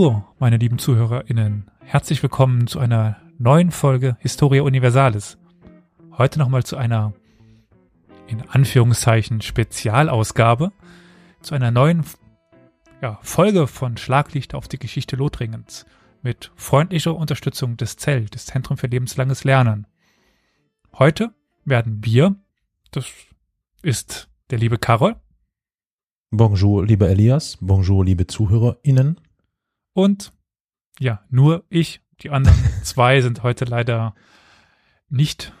Bonjour, meine lieben ZuhörerInnen. Herzlich willkommen zu einer neuen Folge Historia Universalis. Heute nochmal zu einer, in Anführungszeichen, Spezialausgabe, zu einer neuen ja, Folge von Schlaglicht auf die Geschichte Lothringens mit freundlicher Unterstützung des ZEL, des Zentrum für lebenslanges Lernen. Heute werden wir, das ist der liebe Karol. Bonjour, lieber Elias. Bonjour, liebe ZuhörerInnen. Und ja, nur ich. Die anderen zwei sind heute leider nicht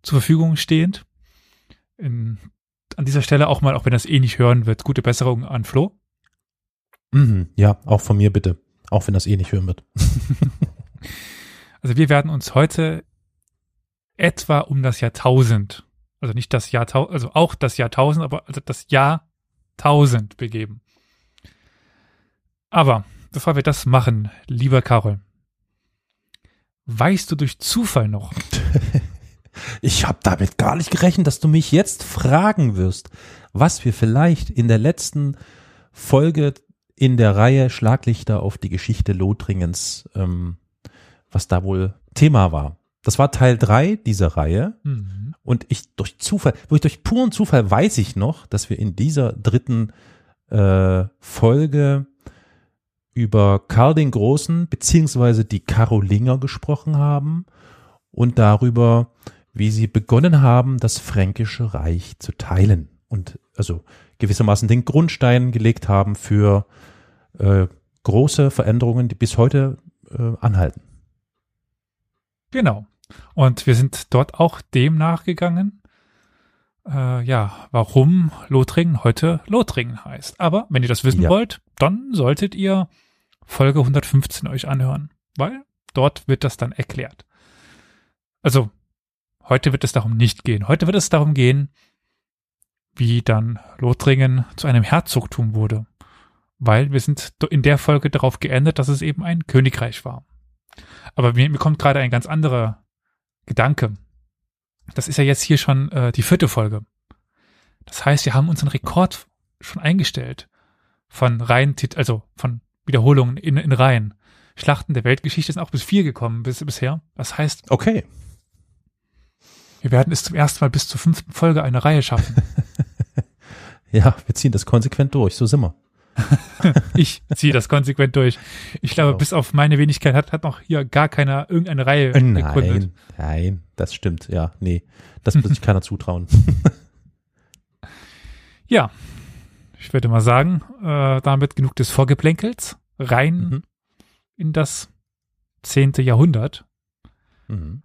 zur Verfügung stehend. In, an dieser Stelle auch mal, auch wenn das eh nicht hören wird, gute Besserung an Flo. Mhm, ja, auch von mir bitte. Auch wenn das eh nicht hören wird. also wir werden uns heute etwa um das Jahrtausend, also nicht das Jahrtausend, also auch das Jahrtausend, aber also das Jahr 1000 begeben. Aber bevor wir das machen, lieber Karol, weißt du durch Zufall noch? ich habe damit gar nicht gerechnet, dass du mich jetzt fragen wirst, was wir vielleicht in der letzten Folge in der Reihe Schlaglichter auf die Geschichte Lothringens, ähm, was da wohl Thema war. Das war Teil drei dieser Reihe. Mhm. Und ich durch Zufall, durch, durch puren Zufall weiß ich noch, dass wir in dieser dritten äh, Folge über Karl den Großen beziehungsweise die Karolinger gesprochen haben und darüber, wie sie begonnen haben, das fränkische Reich zu teilen und also gewissermaßen den Grundstein gelegt haben für äh, große Veränderungen, die bis heute äh, anhalten. Genau. Und wir sind dort auch dem nachgegangen, äh, ja, warum Lothringen heute Lothringen heißt. Aber wenn ihr das wissen ja. wollt, dann solltet ihr Folge 115 euch anhören, weil dort wird das dann erklärt. Also, heute wird es darum nicht gehen. Heute wird es darum gehen, wie dann Lothringen zu einem Herzogtum wurde weil wir sind in der Folge darauf geändert, dass es eben ein Königreich war. Aber mir, mir kommt gerade ein ganz anderer Gedanke. Das ist ja jetzt hier schon äh, die vierte Folge. Das heißt, wir haben unseren Rekord schon eingestellt von Reihen, also von Wiederholungen in, in Reihen. Schlachten der Weltgeschichte sind auch bis vier gekommen bis, bisher. Das heißt, okay. Wir werden es zum ersten Mal bis zur fünften Folge eine Reihe schaffen. ja, wir ziehen das konsequent durch, so sind wir. ich ziehe das konsequent durch. Ich glaube, genau. bis auf meine Wenigkeit hat, hat noch hier gar keiner irgendeine Reihe äh, nein, gegründet. Nein, das stimmt. Ja, nee, das wird sich keiner zutrauen. ja, ich würde mal sagen, äh, damit genug des Vorgeplänkels. Rein mhm. in das zehnte Jahrhundert. Mhm.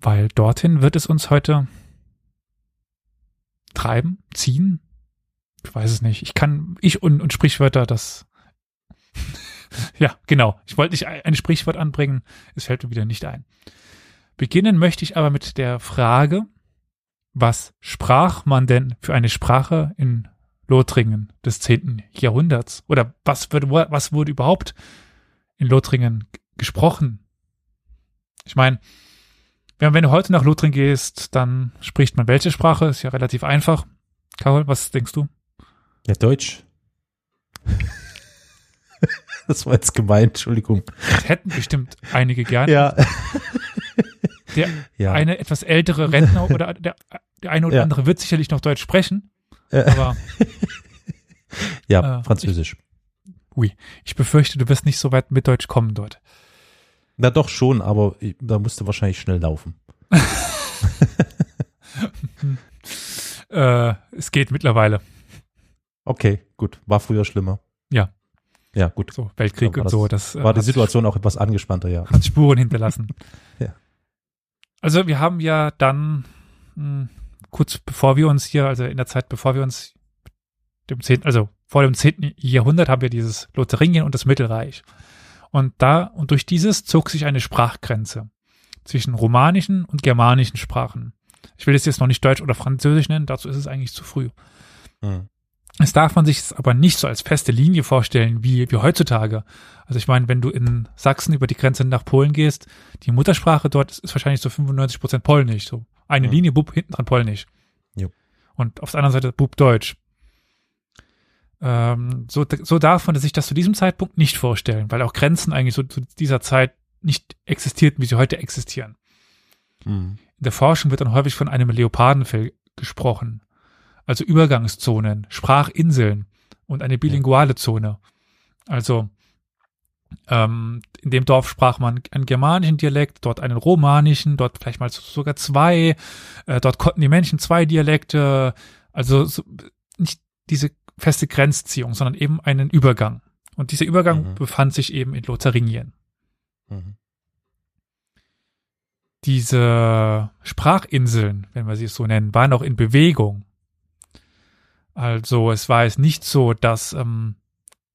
Weil dorthin wird es uns heute treiben, ziehen, ich weiß es nicht. Ich kann, ich und, und Sprichwörter, das. ja, genau. Ich wollte nicht ein Sprichwort anbringen. Es fällt mir wieder nicht ein. Beginnen möchte ich aber mit der Frage, was sprach man denn für eine Sprache in Lothringen des zehnten Jahrhunderts? Oder was wurde, was wurde überhaupt in Lothringen gesprochen? Ich meine, wenn, wenn du heute nach Lothringen gehst, dann spricht man welche Sprache? Ist ja relativ einfach. Carol, was denkst du? Ja, Deutsch. das war jetzt gemeint, Entschuldigung. Das hätten bestimmt einige gerne. Ja. Der ja. eine etwas ältere Rentner oder der, der eine oder ja. andere wird sicherlich noch Deutsch sprechen. Aber ja, äh, Französisch. Ich, ui, ich befürchte, du wirst nicht so weit mit Deutsch kommen dort. Na doch schon, aber da musst du wahrscheinlich schnell laufen. äh, es geht mittlerweile. Okay, gut. War früher schlimmer. Ja. Ja, gut. So, Weltkrieg und so. Das war die Situation auch etwas angespannter, ja. Hat Spuren hinterlassen. ja. Also wir haben ja dann hm, kurz bevor wir uns hier, also in der Zeit, bevor wir uns dem zehnten, also vor dem zehnten Jahrhundert haben wir dieses Lotharingien und das Mittelreich. Und da, und durch dieses zog sich eine Sprachgrenze zwischen romanischen und germanischen Sprachen. Ich will es jetzt noch nicht Deutsch oder Französisch nennen, dazu ist es eigentlich zu früh. Mhm. Es darf man sich es aber nicht so als feste Linie vorstellen wie, wie heutzutage. Also ich meine, wenn du in Sachsen über die Grenze nach Polen gehst, die Muttersprache dort ist, ist wahrscheinlich so 95 Prozent Polnisch. So eine ja. Linie, Bub, hinten dran Polnisch. Jo. Und auf der anderen Seite Bub Deutsch. Ähm, so, so darf man sich das zu diesem Zeitpunkt nicht vorstellen, weil auch Grenzen eigentlich so zu dieser Zeit nicht existierten, wie sie heute existieren. Mhm. In der Forschung wird dann häufig von einem Leopardenfell gesprochen. Also Übergangszonen, Sprachinseln und eine bilinguale Zone. Also ähm, in dem Dorf sprach man einen germanischen Dialekt, dort einen romanischen, dort vielleicht mal sogar zwei. Äh, dort konnten die Menschen zwei Dialekte. Also so, nicht diese feste Grenzziehung, sondern eben einen Übergang. Und dieser Übergang mhm. befand sich eben in Lotharingien. Mhm. Diese Sprachinseln, wenn wir sie so nennen, waren auch in Bewegung. Also es war es nicht so, dass ähm,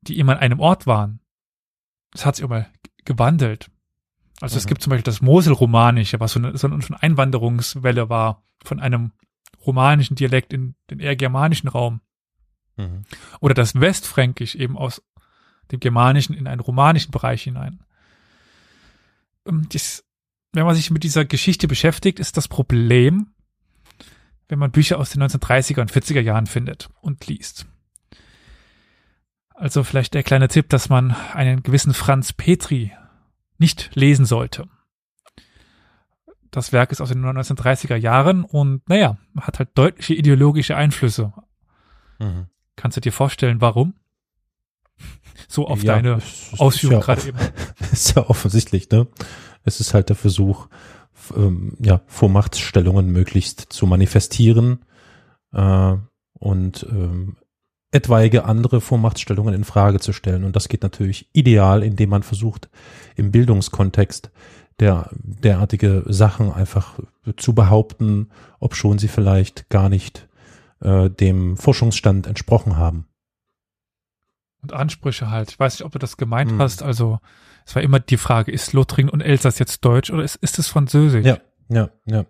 die immer an einem Ort waren. Es hat sich immer gewandelt. Also mhm. es gibt zum Beispiel das Moselromanische, was so eine, so eine Einwanderungswelle war von einem romanischen Dialekt in den eher germanischen Raum. Mhm. Oder das Westfränkisch eben aus dem Germanischen in einen romanischen Bereich hinein. Ähm, das, wenn man sich mit dieser Geschichte beschäftigt, ist das Problem, wenn man Bücher aus den 1930er und 40er Jahren findet und liest. Also vielleicht der kleine Tipp, dass man einen gewissen Franz Petri nicht lesen sollte. Das Werk ist aus den 1930er Jahren und naja, hat halt deutliche ideologische Einflüsse. Mhm. Kannst du dir vorstellen, warum? So auf ja, deine Ausführung ja gerade eben. Ist ja offensichtlich, ne? Es ist halt der Versuch, ähm, ja, Vormachtstellungen möglichst zu manifestieren äh, und ähm, etwaige andere Vormachtstellungen in Frage zu stellen. Und das geht natürlich ideal, indem man versucht, im Bildungskontext der, derartige Sachen einfach zu behaupten, ob schon sie vielleicht gar nicht äh, dem Forschungsstand entsprochen haben. Und Ansprüche halt. Ich weiß nicht, ob du das gemeint hm. hast. Also es war immer die Frage, ist Lothringen und Elsass jetzt Deutsch oder ist, ist es Französisch? Ja, ja, ja.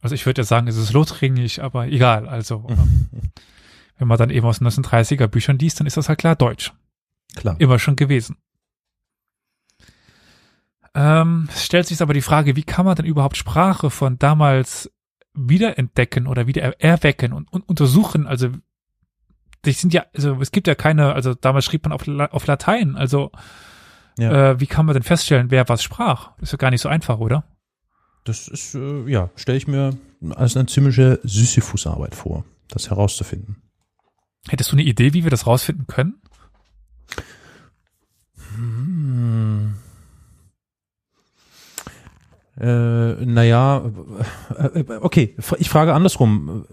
Also ich würde ja sagen, es ist Lothringisch, aber egal. Also ähm, wenn man dann eben aus den 1930er Büchern liest, dann ist das halt klar Deutsch. Klar. Immer schon gewesen. Ähm, es stellt sich aber die Frage, wie kann man denn überhaupt Sprache von damals wiederentdecken oder wieder erwecken und, und untersuchen. Also die sind ja, also es gibt ja keine, also damals schrieb man auf, auf Latein, also ja. äh, wie kann man denn feststellen, wer was sprach? Ist ja gar nicht so einfach, oder? Das ist, äh, ja, stelle ich mir als eine ziemliche Sisyphus-Arbeit vor, das herauszufinden. Hättest du eine Idee, wie wir das rausfinden können? Hm. Äh, naja, äh, okay, ich frage andersrum.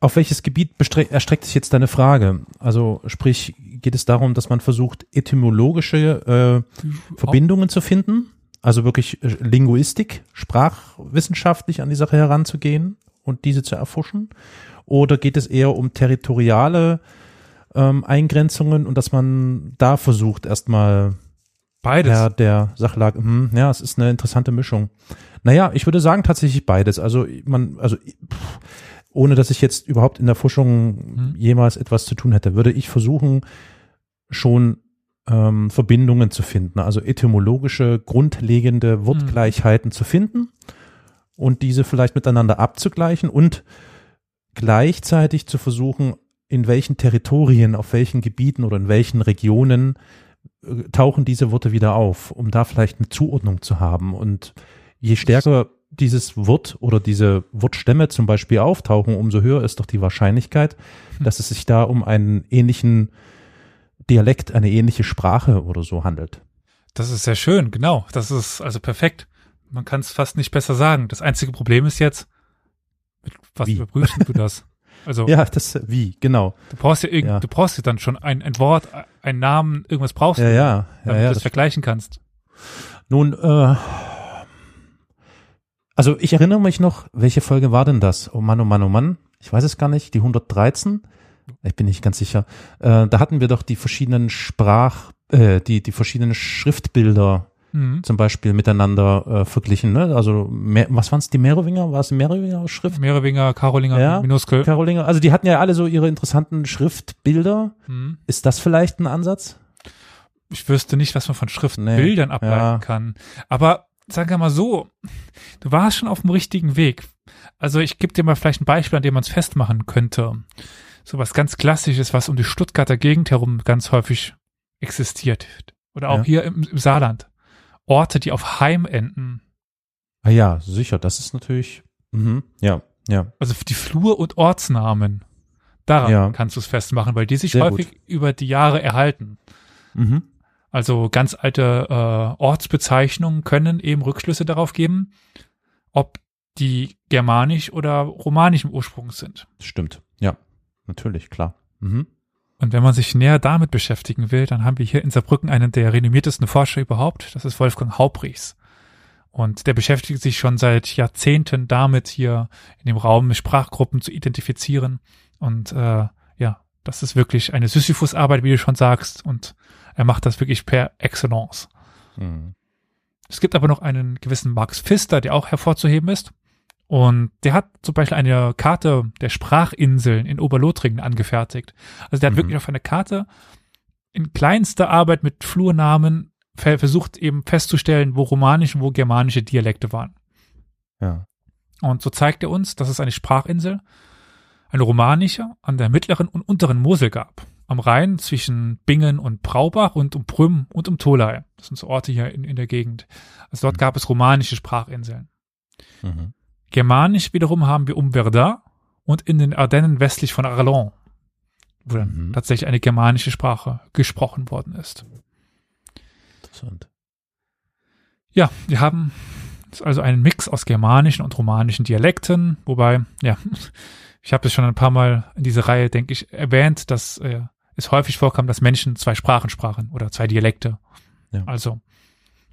Auf welches Gebiet erstreckt sich jetzt deine Frage? Also sprich, geht es darum, dass man versucht, etymologische äh, Verbindungen zu finden? Also wirklich äh, Linguistik, sprachwissenschaftlich an die Sache heranzugehen und diese zu erforschen? Oder geht es eher um territoriale ähm, Eingrenzungen und dass man da versucht, erstmal Beides. Ja, der Sachlage. Hm, ja, es ist eine interessante Mischung. Naja, ich würde sagen tatsächlich beides. Also man, also pff, ohne dass ich jetzt überhaupt in der Forschung hm. jemals etwas zu tun hätte, würde ich versuchen, schon ähm, Verbindungen zu finden, also etymologische, grundlegende Wortgleichheiten hm. zu finden und diese vielleicht miteinander abzugleichen und gleichzeitig zu versuchen, in welchen Territorien, auf welchen Gebieten oder in welchen Regionen tauchen diese Worte wieder auf, um da vielleicht eine Zuordnung zu haben. Und je stärker dieses Wort oder diese Wortstämme zum Beispiel auftauchen, umso höher ist doch die Wahrscheinlichkeit, hm. dass es sich da um einen ähnlichen Dialekt, eine ähnliche Sprache oder so handelt. Das ist sehr schön, genau. Das ist also perfekt. Man kann es fast nicht besser sagen. Das einzige Problem ist jetzt, was Wie? überprüfst du das? Also ja, das wie genau. Du brauchst ja, irgend, ja. du brauchst ja dann schon ein, ein Wort, einen Namen, irgendwas brauchst ja, du, ja, ja, damit ja, du das vergleichen kannst. Nun, äh, also ich erinnere mich noch, welche Folge war denn das? Oh Mann, oh Mann, oh Mann. Ich weiß es gar nicht. Die 113. Ich bin nicht ganz sicher. Äh, da hatten wir doch die verschiedenen Sprach, äh, die die verschiedenen Schriftbilder mhm. zum Beispiel miteinander äh, verglichen. Ne? Also mehr, was waren es, die Merowinger? War es Merowinger Schrift? Merowinger, Karolinger, ja, Minuskel. Karolinger, also die hatten ja alle so ihre interessanten Schriftbilder. Mhm. Ist das vielleicht ein Ansatz? Ich wüsste nicht, was man von Schriftbildern nee. ableiten ja. kann. Aber sagen wir mal so, du warst schon auf dem richtigen Weg. Also ich gebe dir mal vielleicht ein Beispiel, an dem man es festmachen könnte. so was ganz Klassisches, was um die Stuttgarter Gegend herum ganz häufig existiert. Oder auch Ja. hier im, im Saarland. Orte, die auf Heim enden. Ah ja, sicher, das ist natürlich, mhm, ja, ja, Also die Flur- und Ortsnamen. Daran Ja. kannst du es festmachen, weil die sich Sehr häufig über die Jahre erhalten. mhm. Also ganz alte äh, Ortsbezeichnungen können eben Rückschlüsse darauf geben, ob die germanisch oder romanischen Ursprungs sind. stimmt, ja, natürlich, klar. Mhm. Und wenn man sich näher damit beschäftigen will, dann haben wir hier in Saarbrücken einen der renommiertesten Forscher überhaupt. Das ist Wolfgang Haubrichs. Und der beschäftigt sich schon seit Jahrzehnten damit, hier in dem Raum Sprachgruppen zu identifizieren. Und äh, ja, das ist wirklich eine Sisyphus-Arbeit, wie du schon sagst. Und er macht das wirklich per Excellence. Mhm. Es gibt aber noch einen gewissen Max Pfister, der auch hervorzuheben ist. Und der hat zum Beispiel eine Karte der Sprachinseln in Oberlothringen angefertigt. Also der hat Mhm. wirklich auf einer Karte in kleinster Arbeit mit Flurnamen ver versucht eben festzustellen, wo romanische und wo germanische Dialekte waren. Ja, Und so zeigt er uns, dass es eine Sprachinsel, eine romanische, an der mittleren und unteren Mosel gab. Am Rhein zwischen Bingen und Braubach und um Prüm und um Tholey. Das sind so Orte hier in, in der Gegend. Also dort Mhm. gab es romanische Sprachinseln. mhm. Germanisch wiederum haben wir um Verdun und in den Ardennen westlich von Arlon, wo dann Mhm. tatsächlich eine germanische Sprache gesprochen worden ist. interessant. Ja, wir haben also einen Mix aus germanischen und romanischen Dialekten, wobei, ja, ich habe es schon ein paar Mal in dieser Reihe, denke ich, erwähnt, dass äh, es häufig vorkam, dass Menschen zwei Sprachen sprachen oder zwei Dialekte. Ja. Also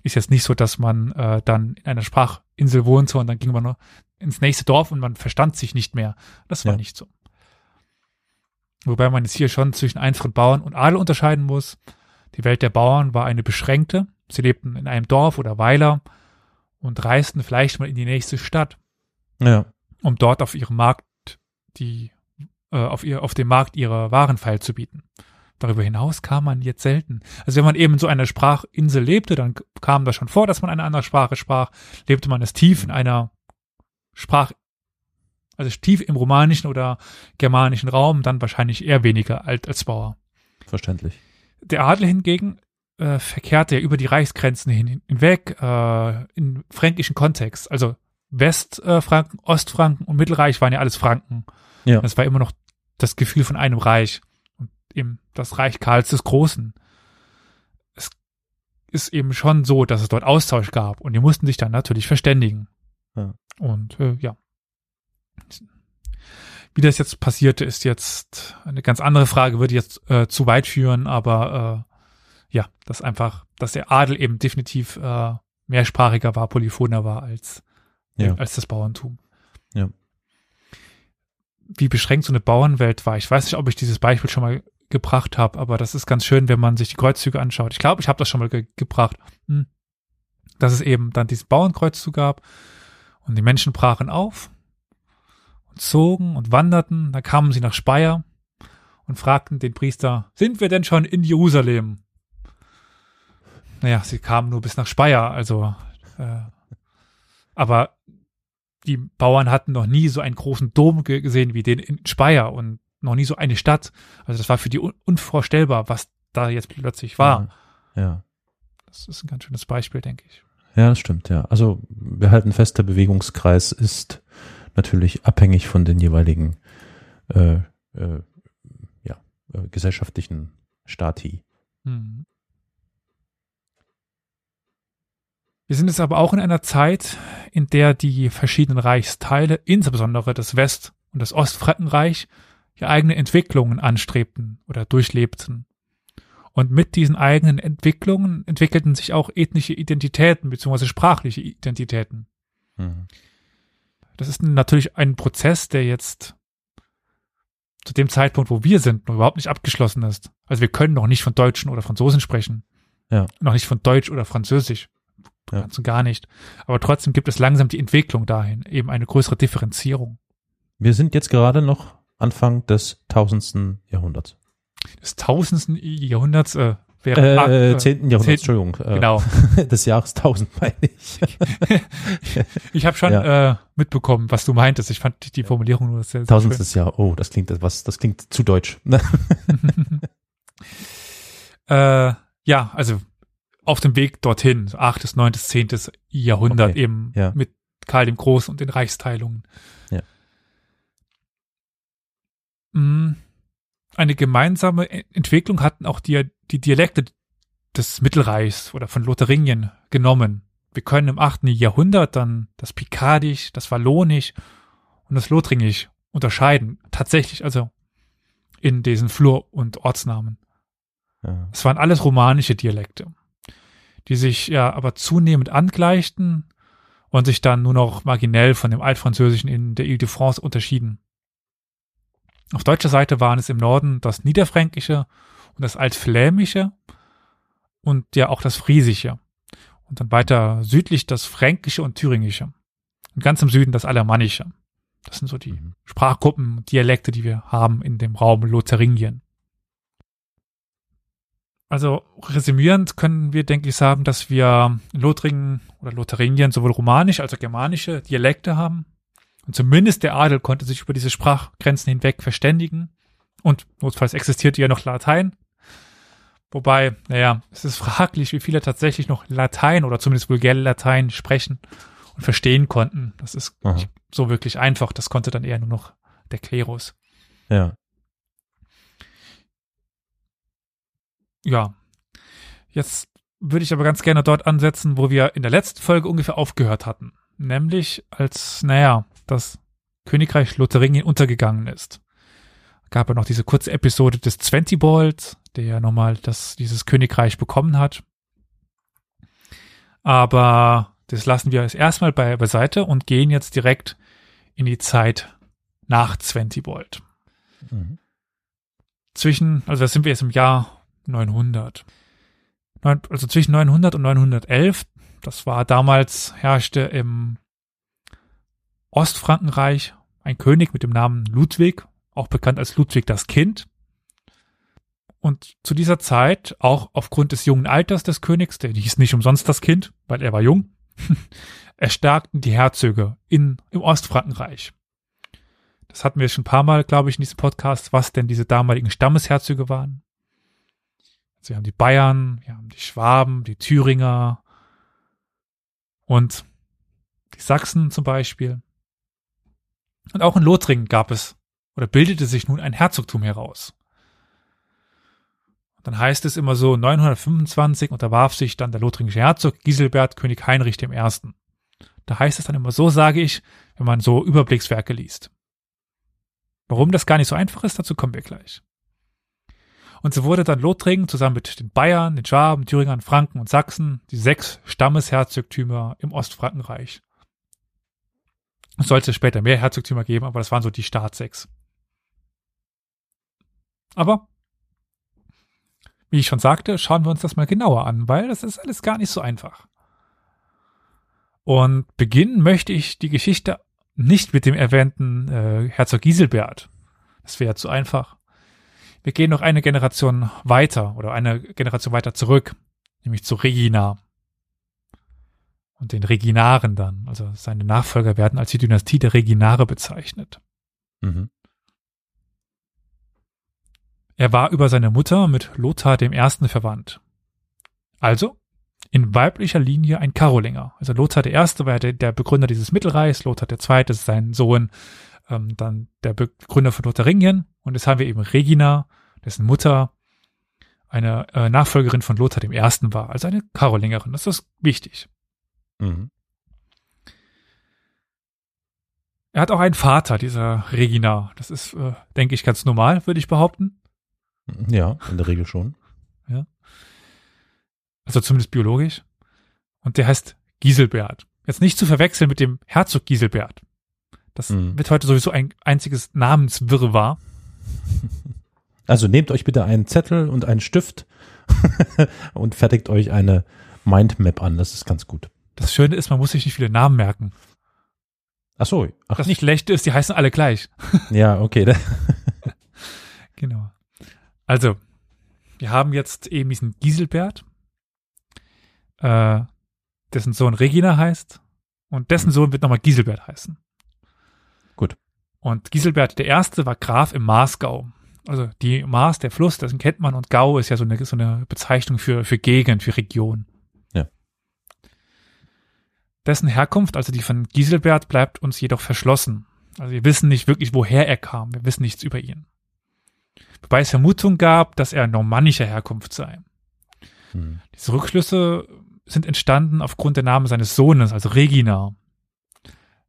ist jetzt nicht so, dass man äh, dann in einer Sprachinsel wohnte und dann ging man nur ins nächste Dorf und man verstand sich nicht mehr. Das war Ja. nicht so. Wobei man jetzt hier schon zwischen einfachen Bauern und Adel unterscheiden muss. Die Welt der Bauern war eine beschränkte. Sie lebten in einem Dorf oder Weiler und reisten vielleicht mal in die nächste Stadt, Ja, um dort auf ihrem Markt die äh, auf ihr auf dem Markt ihre Waren feilzubieten. Darüber hinaus kam man jetzt selten. Also wenn man eben in so einer Sprachinsel lebte, dann kam das schon vor, dass man eine andere Sprache sprach. Lebte man es tief in einer Sprach, also tief im romanischen oder germanischen Raum, dann wahrscheinlich eher weniger alt als Bauer. verständlich. Der Adel hingegen äh, verkehrte ja über die Reichsgrenzen hin, hinweg äh, in fränkischen Kontext. Also Westfranken, Ostfranken und Mittelreich waren ja alles Franken. Ja. Das war immer noch das Gefühl von einem Reich und eben das Reich Karls des Großen. Es ist eben schon so, dass es dort Austausch gab und die mussten sich dann natürlich verständigen. Ja. Und äh, ja. Wie das jetzt passierte, ist jetzt eine ganz andere Frage, würde jetzt äh, zu weit führen, aber äh, ja, dass einfach, dass der Adel eben definitiv äh, mehrsprachiger war, polyphoner war als, Ja. als das Bauerntum. Ja. Wie beschränkt so eine Bauernwelt war. Ich weiß nicht, ob ich dieses Beispiel schon mal gebracht habe, aber das ist ganz schön, wenn man sich die Kreuzzüge anschaut. Ich glaube, ich habe das schon mal ge gebracht. Hm. Dass es eben dann diesen Bauernkreuzzug gab und die Menschen brachen auf und zogen und wanderten. Dann kamen sie nach Speyer und fragten den Priester, sind wir denn schon in Jerusalem? Naja, sie kamen nur bis nach Speyer, also äh, aber die Bauern hatten noch nie so einen großen Dom ge gesehen wie den in Speyer und noch nie so eine Stadt. Also das war für die un unvorstellbar, was da jetzt plötzlich war. Ja. ja. Das ist ein ganz schönes Beispiel, denke ich. Ja, das stimmt, ja. Also wir halten fest, der Bewegungskreis ist natürlich abhängig von den jeweiligen äh, äh, ja, äh, gesellschaftlichen Stati. Mhm. Wir sind jetzt aber auch in einer Zeit, in der die verschiedenen Reichsteile, insbesondere das West- und das Ostfrankenreich, ihre eigenen Entwicklungen anstrebten oder durchlebten. Und mit diesen eigenen Entwicklungen entwickelten sich auch ethnische Identitäten bzw. sprachliche Identitäten. Mhm. Das ist natürlich ein Prozess, der jetzt zu dem Zeitpunkt, wo wir sind, noch überhaupt nicht abgeschlossen ist. Also wir können noch nicht von Deutschen oder Franzosen sprechen. Ja. Noch nicht von Deutsch oder Französisch. Ja. Ganz und gar nicht. Aber trotzdem gibt es langsam die Entwicklung dahin, eben eine größere Differenzierung. Wir sind jetzt gerade noch Anfang des tausendsten Jahrhunderts. Des tausendsten Jahrhunderts, äh, während Äh, ah, 10. Jahrhundert, 10. Entschuldigung. Äh, Genau. Des Jahres 1000 meine ich. Ich habe schon äh, mitbekommen, was du meintest. Ich fand die Formulierung nur sehr, sehr schön. Tausendstes Jahr. Oh, das klingt etwas, das klingt zu deutsch. Äh, ja, also auf dem Weg dorthin, 8., 9., 10. Jahrhundert Okay, eben ja. mit Karl dem Großen und den Reichsteilungen. Eine gemeinsame E- Entwicklung hatten auch die, die Dialekte des Mittelreichs oder von Lotharingien genommen. Wir können im 8. Jahrhundert dann das Pikardisch, das Wallonisch und das Lothringisch unterscheiden. Tatsächlich, also in diesen Flur- und Ortsnamen. ja. Es waren alles romanische Dialekte, die sich ja aber zunehmend angleichten und sich dann nur noch marginell von dem Altfranzösischen in der Ile-de-France unterschieden. Auf deutscher Seite waren es im Norden das Niederfränkische und das Altflämische und ja auch das Friesische. Und dann weiter südlich das Fränkische und Thüringische. Und ganz im Süden das Alemannische. Das sind so die Mhm. Sprachgruppen, Dialekte, die wir haben in dem Raum Lotharingien. Also resümierend können wir, denke ich, sagen, dass wir in Lothringen oder Lotharingien sowohl romanische als auch germanische Dialekte haben. Und zumindest der Adel konnte sich über diese Sprachgrenzen hinweg verständigen. Und notfalls existierte ja noch Latein. Wobei, naja, es ist fraglich, wie viele tatsächlich noch Latein oder zumindest vulgäre Latein sprechen und verstehen konnten. Das ist Aha. nicht so wirklich einfach. Das konnte dann eher nur noch der Klerus. Ja. Ja. Jetzt würde ich aber ganz gerne dort ansetzen, wo wir in der letzten Folge ungefähr aufgehört hatten. Nämlich als, naja, das Königreich Lotharingien untergegangen ist. Gab ja noch diese kurze Episode des Zwentibold, der ja nochmal das, dieses Königreich bekommen hat. Aber das lassen wir jetzt erstmal bei, beiseite und gehen jetzt direkt in die Zeit nach Zwentibold. Mhm. Zwischen, also da sind wir jetzt im Jahr 900. Neun, also zwischen 900 und 911, das war damals, herrschte im Ostfrankenreich ein König mit dem Namen Ludwig, auch bekannt als Ludwig das Kind. Und zu dieser Zeit, auch aufgrund des jungen Alters des Königs, der hieß nicht umsonst das Kind, weil er war jung, erstarkten die Herzöge in, im Ostfrankenreich. Das hatten wir schon ein paar Mal, glaube ich, in diesem Podcast, was denn diese damaligen Stammesherzöge waren. Also wir haben die Bayern, wir haben die Schwaben, die Thüringer und die Sachsen zum Beispiel. Und auch in Lothringen gab es oder bildete sich nun ein Herzogtum heraus. Und dann heißt es immer so, 925 unterwarf sich dann der lothringische Herzog Giselbert König Heinrich I. Da heißt es dann immer so, sage ich, wenn man so Überblickswerke liest. Warum das gar nicht so einfach ist, dazu kommen wir gleich. Und so wurde dann Lothringen zusammen mit den Bayern, den Schwaben, Thüringern, Franken und Sachsen die sechs Stammesherzogtümer im Ostfrankenreich. Es sollte später mehr Herzogtümer geben, aber das waren so die Staatssechs. Aber, wie ich schon sagte, schauen wir uns das mal genauer an, weil das ist alles gar nicht so einfach. Und beginnen möchte ich die Geschichte nicht mit dem erwähnten äh, Herzog Giselbert. Das wäre zu einfach. Wir gehen noch eine Generation weiter oder eine Generation weiter zurück, nämlich zu Regina. Und den Reginaren dann. Also seine Nachfolger werden als die Dynastie der Reginare bezeichnet. Mhm. Er war über seine Mutter mit Lothar dem Ersten verwandt. Also in weiblicher Linie ein Karolinger. Also Lothar der Erste war der, der Begründer dieses Mittelreichs, Lothar der Zweite ist sein Sohn, ähm, dann der Begründer von Lotharingien. Und jetzt haben wir eben Regina, dessen Mutter eine äh, Nachfolgerin von Lothar dem Ersten war, also eine Karolingerin. Das ist wichtig. Mhm. Er hat auch einen Vater, dieser Regina. Das ist, äh, denke ich, ganz normal, würde ich behaupten. Ja, in der Regel schon. Also zumindest biologisch. Und der heißt Giselbert. Jetzt nicht zu verwechseln mit dem Herzog Giselbert. Das Mhm. wird heute sowieso ein einziges Namenswirrwarr. Also nehmt euch bitte einen Zettel und einen Stift und fertigt euch eine Mindmap an. Das ist ganz gut. Das Schöne ist, man muss sich nicht viele Namen merken. Ach so. Ach, Das Schlechte ist, die heißen alle gleich. ja, okay. Genau. Also, wir haben jetzt eben diesen Giselbert, äh, dessen Sohn Regina heißt und dessen Sohn wird nochmal Giselbert heißen. Gut. Und Giselbert der Erste war Graf im Marsgau. Also die Maas, der Fluss, das kennt man und Gau ist ja so eine, so eine Bezeichnung für, für Gegend, für Region. Dessen Herkunft, also die von Giselbert, bleibt uns jedoch verschlossen. Also wir wissen nicht wirklich, woher er kam. Wir wissen nichts über ihn. Wobei es Vermutung gab, dass er normannischer Herkunft sei. Hm. Diese Rückschlüsse sind entstanden aufgrund der Namen seines Sohnes, also Regina.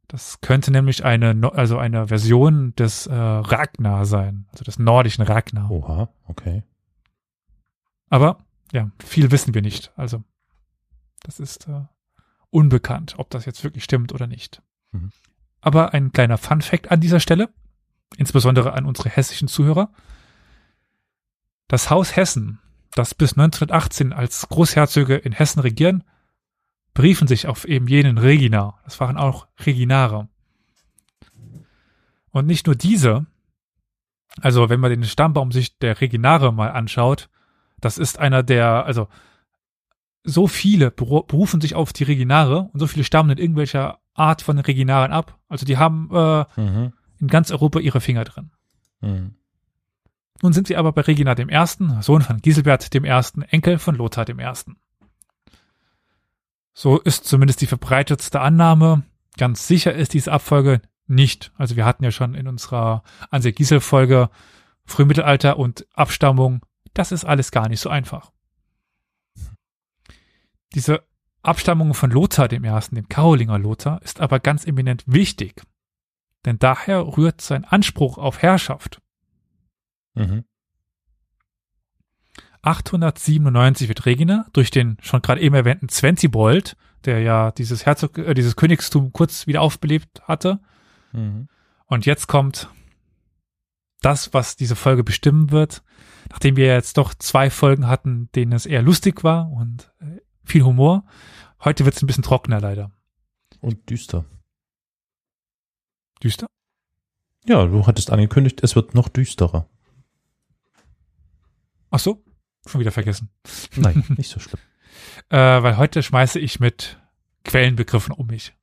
Das könnte nämlich eine, also eine Version des äh, Ragnar sein, also des nordischen Ragnar. Oha, okay. Aber ja, viel wissen wir nicht. Also das ist äh, unbekannt, ob das jetzt wirklich stimmt oder nicht. Mhm. Aber ein kleiner Fun fact an dieser Stelle, insbesondere an unsere hessischen Zuhörer. Das Haus Hessen, das bis 1918 als Großherzöge in Hessen regieren, beriefen sich auf eben jenen Regina. Das waren auch Reginare. Und nicht nur diese, also wenn man den Stammbaum sich der Reginare mal anschaut, das ist einer der, also so viele beru- berufen sich auf die Reginare und so viele stammen in irgendwelcher Art von Reginaren ab. Also die haben äh, Mhm. in ganz Europa ihre Finger drin. Mhm. Nun sind sie aber bei Regina dem Ersten, Sohn von Giselbert dem Ersten, Enkel von Lothar dem Ersten. So ist zumindest die verbreitetste Annahme. Ganz sicher ist diese Abfolge nicht. Also wir hatten ja schon in unserer Ansel Gisel Folge Frühmittelalter und Abstammung. Das ist alles gar nicht so einfach. Diese Abstammung von Lothar dem Ersten, dem Karolinger Lothar, ist aber ganz eminent wichtig. Denn daher rührt sein Anspruch auf Herrschaft. Mhm. 897 wird Regina durch den schon gerade eben erwähnten Zwentibold, der ja dieses Herzog, äh, dieses Königstum kurz wieder aufbelebt hatte. Mhm. Und jetzt kommt das, was diese Folge bestimmen wird. Nachdem wir jetzt doch zwei Folgen hatten, denen es eher lustig war und äh, viel Humor. Heute wird es ein bisschen trockener leider. Und düster. Düster? Ja, du hattest angekündigt, es wird noch düsterer. Ach so, schon wieder vergessen. Nein, nicht so schlimm. Äh, weil heute schmeiße ich mit Quellenbegriffen um mich.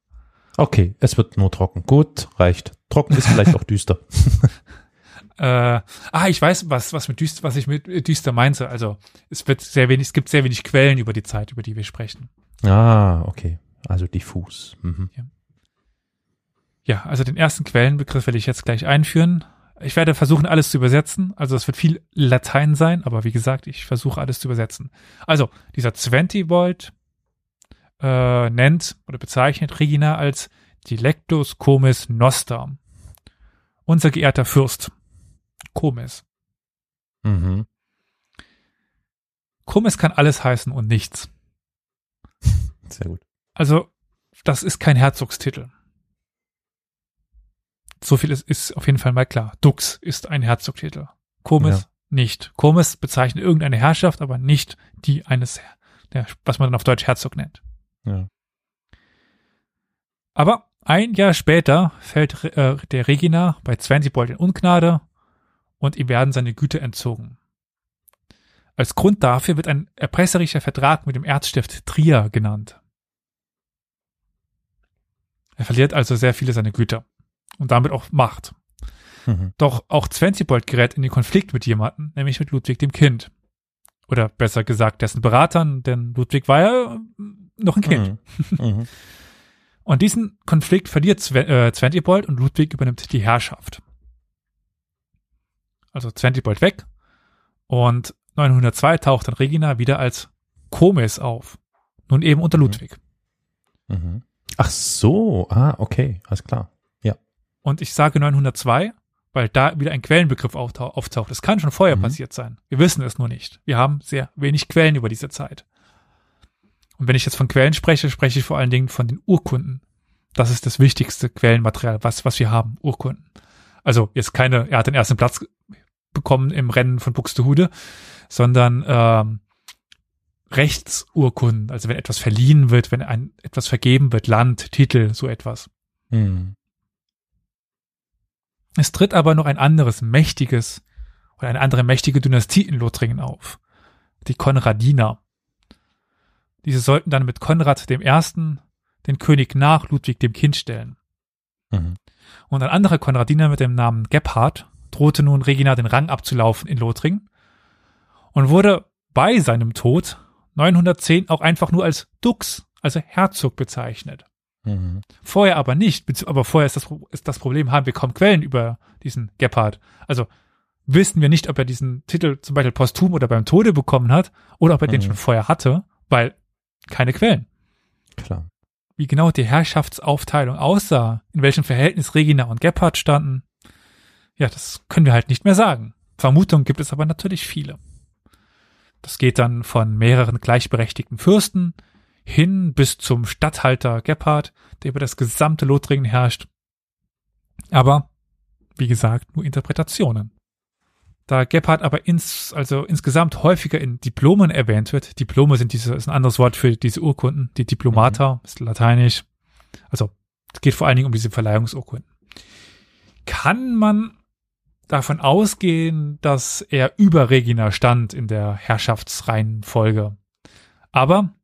Okay, es wird nur trocken. Gut, reicht. Trocken ist vielleicht auch düster. Äh, ah, ich weiß, was, was mit düster, was ich mit äh, düster meinte. Also, es wird sehr wenig, es gibt sehr wenig Quellen über die Zeit, über die wir sprechen. Ah, okay. Also diffus. Mhm. Ja, also den ersten Quellenbegriff werde ich jetzt gleich einführen. Ich werde versuchen, alles zu übersetzen. Also, es wird viel Latein sein, aber wie gesagt, ich versuche alles zu übersetzen. Also, dieser Zwentivold äh, nennt oder bezeichnet Regina als Dilectus comis noster. Unser geehrter Fürst. Comis. Mhm. Comis kann alles heißen und nichts. Sehr gut. Also, das ist kein Herzogstitel. So viel ist, ist auf jeden Fall mal klar. Dux ist ein Herzogstitel. Comis Ja. nicht. Comis bezeichnet irgendeine Herrschaft, aber nicht die eines, der, was man dann auf Deutsch Herzog nennt. Ja. Aber ein Jahr später fällt äh, der Regina bei Zwentibold in Ungnade und ihm werden seine Güter entzogen. Als Grund dafür wird ein erpresserischer Vertrag mit dem Erzstift Trier genannt. Er verliert also sehr viele seiner Güter und damit auch Macht. Mhm. Doch auch Zwentibold gerät in den Konflikt mit jemandem, nämlich mit Ludwig dem Kind. Oder besser gesagt dessen Beratern, denn Ludwig war ja äh, noch ein Kind. Mhm. Mhm. Und diesen Konflikt verliert Sven, äh, Zwentibold und Ludwig übernimmt die Herrschaft. Also Zwentibold weg und 902 taucht dann Regina wieder als Komis auf. Nun eben unter Ludwig. Mhm. Ach so, ah, okay, alles klar. Und ich sage 902, weil da wieder ein Quellenbegriff auftau auftaucht. Es kann schon vorher Mhm. passiert sein. Wir wissen es nur nicht. Wir haben sehr wenig Quellen über diese Zeit. Und wenn ich jetzt von Quellen spreche, spreche ich vor allen Dingen von den Urkunden. Das ist das wichtigste Quellenmaterial, was, was wir haben, Urkunden. Also jetzt keine, er hat den ersten Platz bekommen im Rennen von Buxtehude, sondern ähm, Rechtsurkunden, also wenn etwas verliehen wird, wenn ein etwas vergeben wird, Land, Titel, so etwas. Mhm. Es tritt aber noch ein anderes mächtiges oder eine andere mächtige Dynastie in Lothringen auf. die Konradiner. Diese sollten dann mit Konrad dem Ersten den König nach Ludwig dem Kind stellen. Mhm. Und ein anderer Konradiner mit dem Namen Gebhard drohte nun Regina den Rang abzulaufen in Lothringen und wurde bei seinem Tod 910 auch einfach nur als Dux, also Herzog bezeichnet. Mhm. Vorher aber nicht, aber vorher ist das, ist das Problem, haben wir kaum Quellen über diesen Gebhard. Also wissen wir nicht, ob er diesen Titel zum Beispiel posthum oder beim Tode bekommen hat oder ob er mhm. den schon vorher hatte, weil keine Quellen. Klar. Wie genau die Herrschaftsaufteilung aussah, in welchem Verhältnis Regina und Gebhard standen, ja, das können wir halt nicht mehr sagen. Vermutungen gibt es aber natürlich viele. Das geht dann von mehreren gleichberechtigten Fürsten hin bis zum Statthalter Gebhard, der über das gesamte Lothringen herrscht. Aber, wie gesagt, nur Interpretationen. Da Gebhard aber ins, also insgesamt häufiger in Diplomen erwähnt wird, Diplome sind diese, ist ein anderes Wort für diese Urkunden, die Diplomata, mhm. ist lateinisch. Also, es geht vor allen Dingen um diese Verleihungsurkunden. Kann man davon ausgehen, dass er über Regina stand in der Herrschaftsreihenfolge. Aber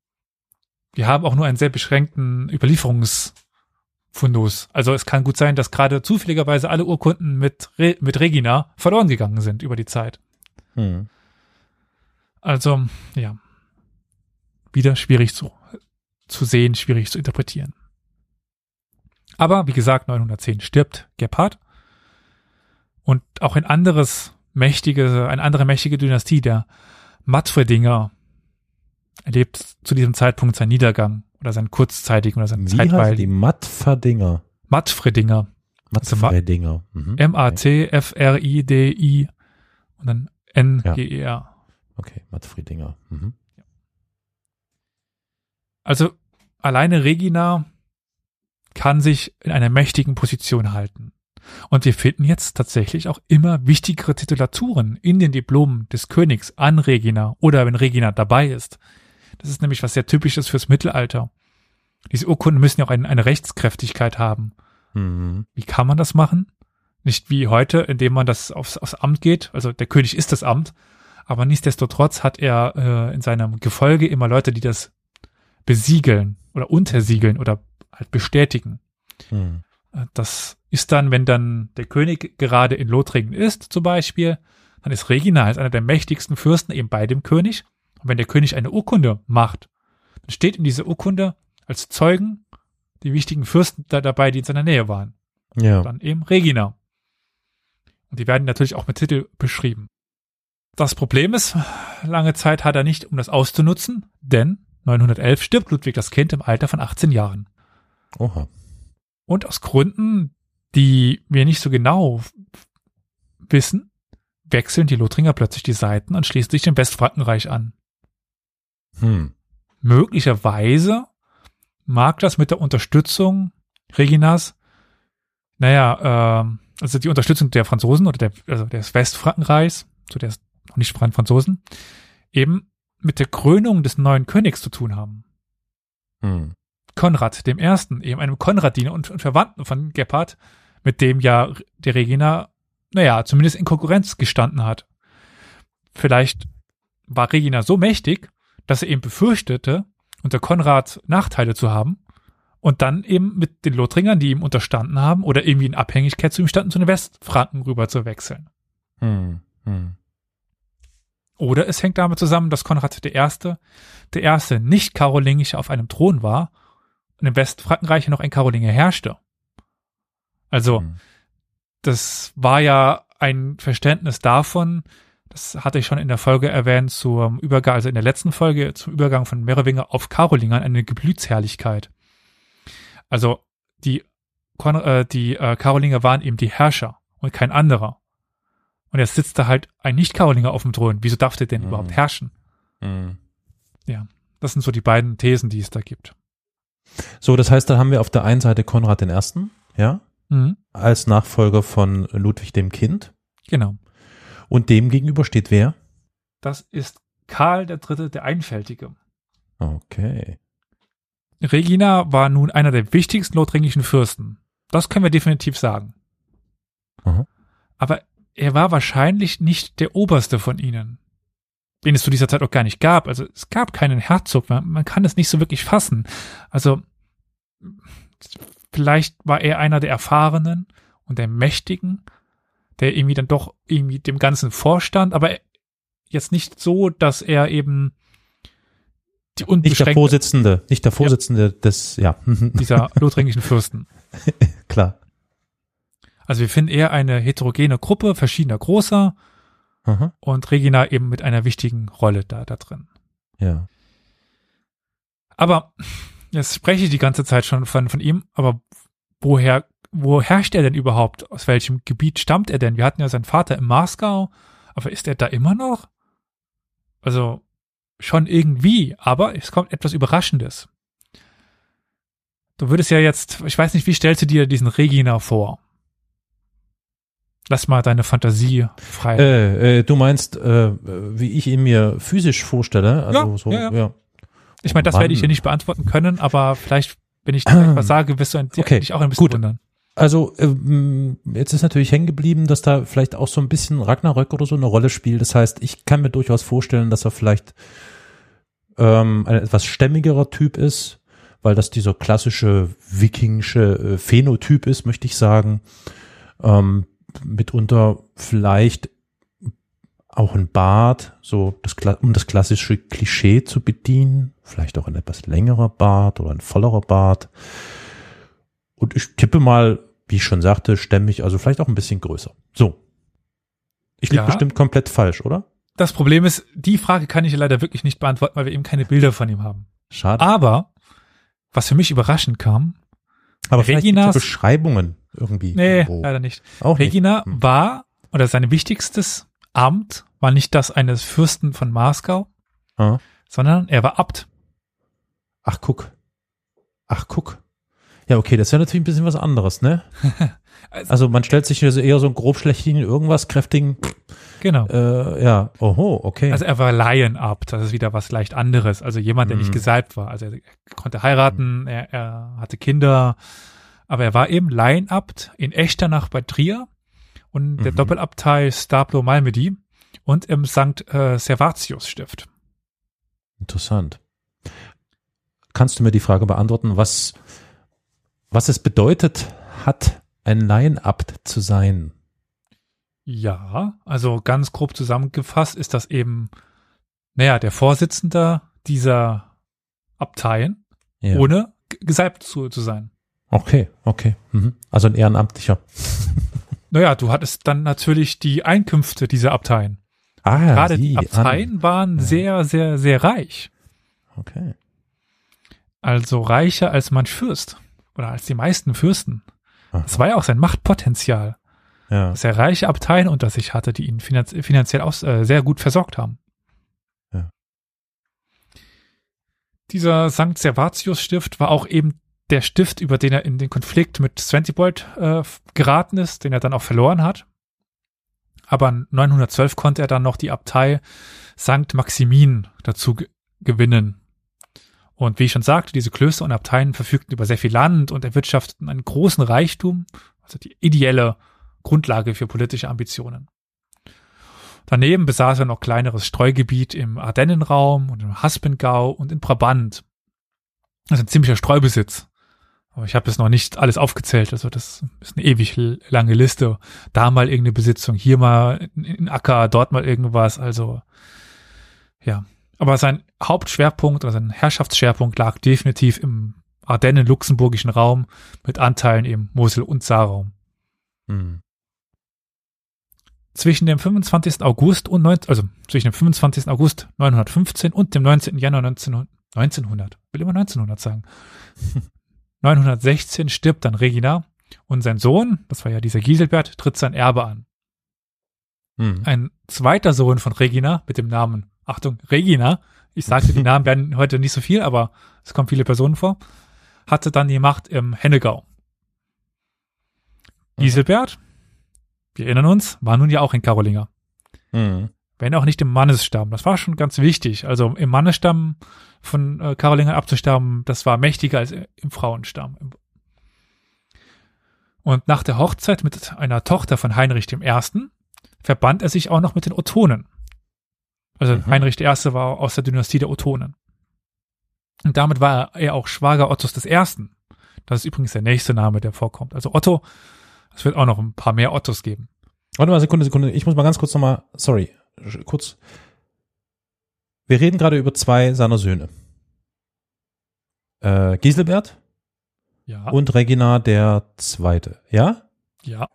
wir haben auch nur einen sehr beschränkten Überlieferungsfundus. Also es kann gut sein, dass gerade zufälligerweise alle Urkunden mit, Re mit Regina verloren gegangen sind über die Zeit. Hm. Also, ja. Wieder schwierig zu, zu sehen, schwierig zu interpretieren. Aber wie gesagt, 910 stirbt Gebhard. Und auch ein anderes mächtige, eine andere mächtige Dynastie, der Matfredinger, erlebt zu diesem Zeitpunkt seinen Niedergang oder seinen kurzzeitigen oder seinen Wie zeitweiligen. die Matfredinger? Matfredinger. Matfredinger. Mhm. M-A-T-F-R-I-D-I und dann N-G-E-R. Okay, Matfredinger. Mhm. Also alleine Regina kann sich in einer mächtigen Position halten. Und wir finden jetzt tatsächlich auch immer wichtigere Titulaturen in den Diplomen des Königs an Regina oder wenn Regina dabei ist. Das ist nämlich was sehr typisches fürs Mittelalter. Diese Urkunden müssen ja auch eine, eine Rechtskräftigkeit haben. Mhm. Wie kann man das machen? Nicht wie heute, indem man das aufs, aufs Amt geht. Also der König ist das Amt. Aber nichtsdestotrotz hat er äh, in seinem Gefolge immer Leute, die das besiegeln oder untersiegeln oder halt bestätigen. Mhm. Äh, das ist dann, wenn dann der König gerade in Lothringen ist, zum Beispiel, dann ist Regina als einer der mächtigsten Fürsten eben bei dem König. Und wenn der König eine Urkunde macht, dann steht in dieser Urkunde als Zeugen die wichtigen Fürsten da dabei, die in seiner Nähe waren. Ja. Dann eben Regina. Und die werden natürlich auch mit Titel beschrieben. Das Problem ist, lange Zeit hat er nicht, um das auszunutzen, denn 911 stirbt Ludwig das Kind im Alter von 18 Jahren. Oha. Und aus Gründen, die wir nicht so genau wissen, wechseln die Lothringer plötzlich die Seiten und schließen sich dem Westfrankenreich an. Hm. Möglicherweise mag das mit der Unterstützung Reginas, naja, äh, also die Unterstützung der Franzosen oder der, also des Westfrankenreichs, so der noch nicht Franzosen, eben mit der Krönung des neuen Königs zu tun haben. Hm. Konrad dem Ersten, eben einem Konradiner und, und Verwandten von Gebhard, mit dem ja der Regina, naja, zumindest in Konkurrenz gestanden hat. Vielleicht war Regina so mächtig, dass er eben befürchtete, unter Konrad Nachteile zu haben und dann eben mit den Lothringern, die ihm unterstanden haben oder irgendwie in Abhängigkeit zu ihm standen, zu den Westfranken rüber zu wechseln. Hm, hm. Oder es hängt damit zusammen, dass Konrad der Erste, der erste nicht karolingische auf einem Thron war im Westfrankenreich noch ein Karolinger herrschte. Also, mhm. das war ja ein Verständnis davon, das hatte ich schon in der Folge erwähnt, zum Übergang, also in der letzten Folge, zum Übergang von Merowinger auf Karolingern, eine Geblütsherrlichkeit. Also, die, äh, die äh, Karolinger waren eben die Herrscher und kein anderer. Und jetzt sitzt da halt ein Nicht-Karolinger auf dem Thron. Wieso darf der denn mhm. überhaupt herrschen? Mhm. Ja, das sind so die beiden Thesen, die es da gibt. So, das heißt, da haben wir auf der einen Seite Konrad den Ersten, ja, mhm. als Nachfolger von Ludwig dem Kind. Genau. Und dem gegenüber steht wer? Das ist Karl der Dritte, der Einfältige. Okay. Regina war nun einer der wichtigsten lothringischen Fürsten. Das können wir definitiv sagen. Aha. Aber er war wahrscheinlich nicht der oberste von ihnen. Den es zu dieser Zeit auch gar nicht gab. Also es gab keinen Herzog, man, man kann es nicht so wirklich fassen. Also vielleicht war er einer der Erfahrenen und der Mächtigen, der irgendwie dann doch irgendwie dem Ganzen vorstand, aber jetzt nicht so, dass er eben die nicht der Vorsitzende, nicht der Vorsitzende ja. des, ja. dieser lothringischen Fürsten. Klar. Also wir finden eher eine heterogene Gruppe verschiedener Großer Aha. und Regina eben mit einer wichtigen Rolle da, da drin. Ja. Aber jetzt spreche ich die ganze Zeit schon von, von ihm, aber woher, wo herrscht er denn überhaupt? Aus welchem Gebiet stammt er denn? Wir hatten ja seinen Vater im Marsgau, aber ist er da immer noch? Also, schon irgendwie, aber es kommt etwas Überraschendes. Du würdest ja jetzt, ich weiß nicht, wie stellst du dir diesen Regina vor? Lass mal deine Fantasie frei. Äh, äh, du meinst, äh, wie ich ihn mir physisch vorstelle? Also ja, so, ja. ja. Ich meine, das werde ich hier nicht beantworten können, aber vielleicht, wenn ich dir etwas sage, wirst du okay. dich auch ein bisschen Gut. wundern. Also ähm, jetzt ist natürlich hängen geblieben, dass da vielleicht auch so ein bisschen Ragnarök oder so eine Rolle spielt. Das heißt, ich kann mir durchaus vorstellen, dass er vielleicht ähm, ein etwas stämmigerer Typ ist, weil das dieser klassische wikingische äh, Phänotyp ist, möchte ich sagen. Ähm, mitunter vielleicht auch ein Bart, so das, um das klassische Klischee zu bedienen, vielleicht auch ein etwas längerer Bart oder ein vollerer Bart. Und ich tippe mal, wie ich schon sagte, stämmig, also vielleicht auch ein bisschen größer. So. Ich liege ja. bestimmt komplett falsch, oder? Das Problem ist, die Frage kann ich leider wirklich nicht beantworten, weil wir eben keine Bilder von ihm haben. Schade. Aber, was für mich überraschend kam, aber Reginas Beschreibungen irgendwie. Nee, irgendwo. leider nicht. Auch Regina nicht. Hm. war, oder sein wichtigstes Amt war nicht das eines Fürsten von Marsgau, ah. sondern er war Abt. Ach, guck. Ach, guck. Ja, okay, das ist ja natürlich ein bisschen was anderes, ne? also, also, man stellt sich also eher so ein grob schlechten irgendwas kräftigen. Genau. Äh, ja, oho, okay. Also er war Laienabt, das ist wieder was leicht anderes. Also jemand, der mm. nicht mhm. gesalbt war. Also er konnte heiraten, mm. er, er hatte Kinder, aber er war eben Laienabt in Echternach bei Trier und der mhm. Doppelabtei Stablo Malmedy und im St. Äh, Servatius Stift. Interessant. Kannst du mir die Frage beantworten, was was es bedeutet hat, ein Laienabt zu sein. Ja, also ganz grob zusammengefasst ist das eben, naja, der Vorsitzende dieser Abteien, ja. ohne gesalbt zu, zu sein. Okay, okay. Mhm. Also ein Ehrenamtlicher. naja, du hattest dann natürlich die Einkünfte dieser Abteien. Ah, Gerade die Abteien an. waren ja. sehr, sehr, sehr reich. Okay. Also reicher als manch Fürst oder als die meisten Fürsten. Aha. Das war ja auch sein Machtpotenzial. Ja. Dass er reiche Abteien unter sich hatte, die ihn finanz finanziell auch äh, sehr gut versorgt haben. Ja. Dieser St. Servatius Stift war auch eben der Stift, über den er in den Konflikt mit Sventibold äh, geraten ist, den er dann auch verloren hat. Aber 912 konnte er dann noch die Abtei St. Maximin dazu gewinnen, und wie ich schon sagte, diese Klöster und Abteien verfügten über sehr viel Land und erwirtschafteten einen großen Reichtum, also die ideelle Grundlage für politische Ambitionen. Daneben besaß er noch kleineres Streugebiet im Ardennenraum und im Haspengau und in Brabant. Ist ein ziemlicher Streubesitz. Aber ich habe es noch nicht alles aufgezählt, also das ist eine ewig lange Liste. Da mal irgendeine Besitzung, hier mal ein Acker, dort mal irgendwas, also ja, aber sein Hauptschwerpunkt oder sein Herrschaftsschwerpunkt lag definitiv im Ardennen-Luxemburgischen Raum mit Anteilen im Mosel- und Saarraum. Mhm. Zwischen dem 25. August und 19, also zwischen dem 25. August 915 und dem 19. Januar 1900, 1900 will immer 1900 sagen. 916 stirbt dann Regina und sein Sohn, das war ja dieser Giselbert, tritt sein Erbe an. Mhm. Ein zweiter Sohn von Regina mit dem Namen Achtung, Regina, ich sagte, die Namen werden heute nicht so viel, aber es kommen viele Personen vor, hatte dann die Macht im Hennegau. Mhm. Giselbert, wir erinnern uns, war nun ja auch ein Karolinger. Mhm. Wenn auch nicht im Mannesstamm. Das war schon ganz wichtig. Also im Mannesstamm von äh, Karolingern abzusterben, das war mächtiger als im Frauenstamm. Und nach der Hochzeit mit einer Tochter von Heinrich I. verband er sich auch noch mit den Ottonen Also mhm. Heinrich I. war aus der Dynastie der Ottonen. Und damit war er auch Schwager Ottos des Ersten. Das ist übrigens der nächste Name, der vorkommt. Also Otto, es wird auch noch ein paar mehr Ottos geben. Warte mal, Sekunde, Sekunde. Ich muss mal ganz kurz nochmal, sorry, kurz. Wir reden gerade über zwei seiner Söhne. Äh, Giselbert ja. und Regina der Zweite. Ja? Ja.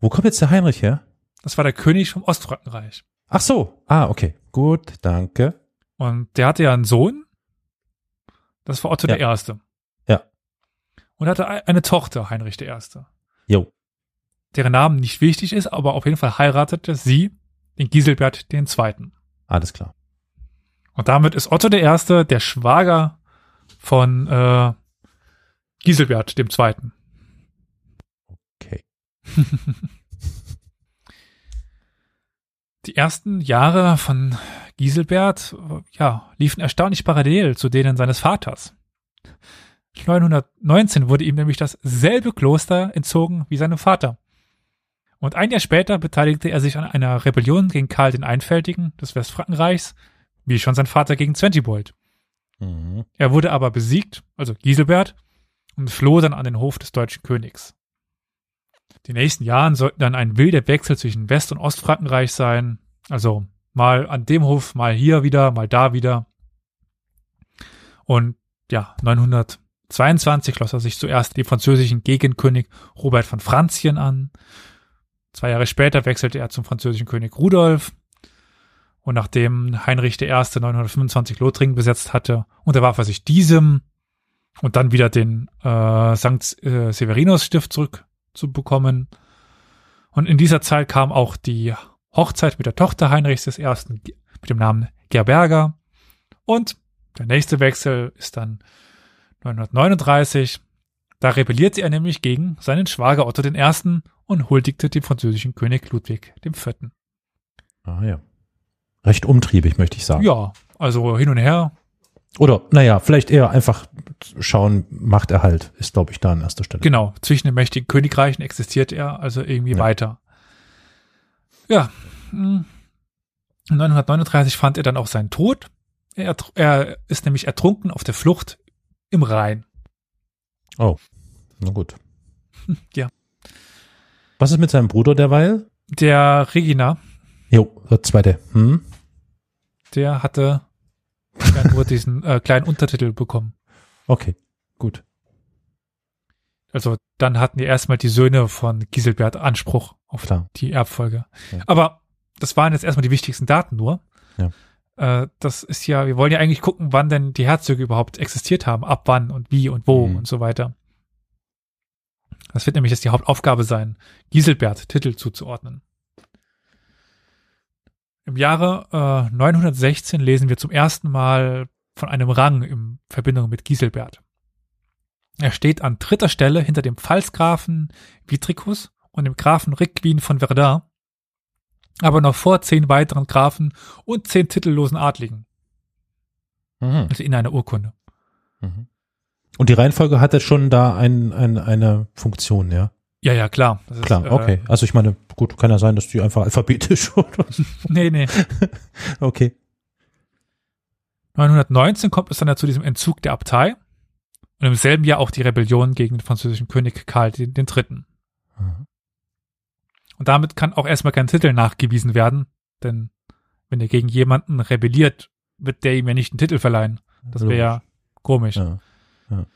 Wo kommt jetzt der Heinrich her? Das war der König vom Ostfrankenreich. Ach so. Ah, okay. Gut, danke. Und der hatte ja einen Sohn. Das war Otto ja. der Erste. Ja. Und hatte eine Tochter, Heinrich der Erste. Jo. Deren Namen nicht wichtig ist, aber auf jeden Fall heiratete sie den Giselbert den Zweiten. Alles klar. Und damit ist Otto der Erste der Schwager von äh, Giselbert dem Zweiten. Okay. Die ersten Jahre von Giselbert, ja, liefen erstaunlich parallel zu denen seines Vaters. 919 wurde ihm nämlich dasselbe Kloster entzogen wie seinem Vater. Und ein Jahr später beteiligte er sich an einer Rebellion gegen Karl den Einfältigen des Westfrankenreichs, wie schon sein Vater gegen Zwentibold. Mhm. Er wurde aber besiegt, also Giselbert, und floh dann an den Hof des deutschen Königs. Die nächsten Jahren sollten dann ein wilder Wechsel zwischen West- und Ostfrankenreich sein, also mal an dem Hof, mal hier wieder, mal da wieder. Und ja, 922 schloss er sich zuerst dem französischen Gegenkönig Robert von Franzien an. Zwei Jahre später wechselte er zum französischen König Rudolf. Und nachdem Heinrich I. 925 Lothringen besetzt hatte, unterwarf er sich diesem und dann wieder den äh, St. Äh, Severinus Stift zurückzubekommen. Und in dieser Zeit kam auch die Hochzeit mit der Tochter Heinrichs I. mit dem Namen Gerberga. Und der nächste Wechsel ist dann 939. Da rebellierte er nämlich gegen seinen Schwager Otto I. und huldigte dem französischen König Ludwig IV. Ah ja. Recht umtriebig, möchte ich sagen. Ja, also hin und her. Oder, naja, vielleicht eher einfach schauen, macht er halt, ist, glaube ich, da an erster Stelle. Genau, zwischen den mächtigen Königreichen existiert er also irgendwie ja. weiter. Ja, 939 hm. fand er dann auch seinen Tod. Er, er ist nämlich ertrunken auf der Flucht im Rhein. Oh, na gut. Ja. Was ist mit seinem Bruder derweil? Der Regina. Jo, der zweite. Hm? Der hatte ja nur diesen äh, kleinen Untertitel bekommen. Okay, gut. Also dann hatten die erstmal die Söhne von Giselbert Anspruch auf Klar. die Erbfolge. Ja. Aber das waren jetzt erstmal die wichtigsten Daten nur. Ja. Äh, das ist ja, wir wollen ja eigentlich gucken, wann denn die Herzöge überhaupt existiert haben, ab wann und wie und wo mhm. und so weiter. Das wird nämlich jetzt die Hauptaufgabe sein, Giselbert Titel zuzuordnen. Im Jahre äh, 916 lesen wir zum ersten Mal von einem Rang in Verbindung mit Giselbert. Er steht an dritter Stelle hinter dem Pfalzgrafen Vitricus und dem Grafen Rickwin von Verdun, aber noch vor zehn weiteren Grafen und zehn titellosen Adligen. Mhm. Also in einer Urkunde. Mhm. Und die Reihenfolge hat jetzt schon da ein, ein, eine Funktion, ja? Ja, ja, klar. klar, ist, okay. Äh, also ich meine, gut, kann ja sein, dass die einfach alphabetisch oder Nee, nee. okay. 919 kommt es dann ja zu diesem Entzug der Abtei und im selben Jahr auch die Rebellion gegen den französischen König Karl den, den Dritten. Mhm. Und damit kann auch erstmal kein Titel nachgewiesen werden, denn wenn er gegen jemanden rebelliert, wird der ihm ja nicht einen Titel verleihen. Das wäre ja komisch. Ja. Ja.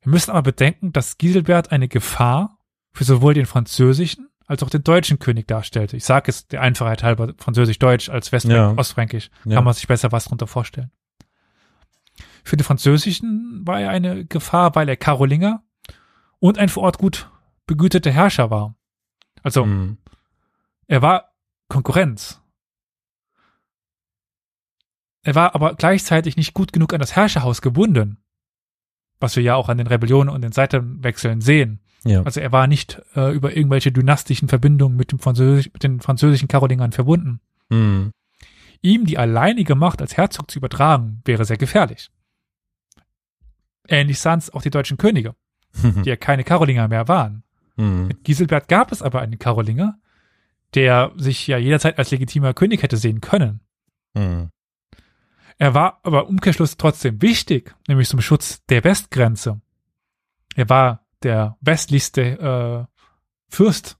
Wir müssen aber bedenken, dass Giselbert eine Gefahr für sowohl den französischen als auch den deutschen König darstellte. Ich sage es der Einfachheit halber Französisch-Deutsch als Westfränk ja. Ostfränkisch. Kann man sich besser was darunter vorstellen. Für den französischen war er eine Gefahr, weil er Karolinger und ein vor Ort gut begüterter Herrscher war. Also mhm. er war Konkurrenz. Er war aber gleichzeitig nicht gut genug an das Herrscherhaus gebunden, was wir ja auch an den Rebellionen und den Seitenwechseln sehen. Ja. Also er war nicht äh, über irgendwelche dynastischen Verbindungen mit, dem Französisch, mit den französischen Karolingern verbunden. Mhm. Ihm die alleinige Macht als Herzog zu übertragen, wäre sehr gefährlich. Ähnlich sahen es auch die deutschen Könige, die ja keine Karolinger mehr waren. Mhm. Mit Giselbert gab es aber einen Karolinger, der sich ja jederzeit als legitimer König hätte sehen können. Hm. Er war aber Umkehrschluss trotzdem wichtig, nämlich zum Schutz der Westgrenze. Er war der westlichste äh, Fürst,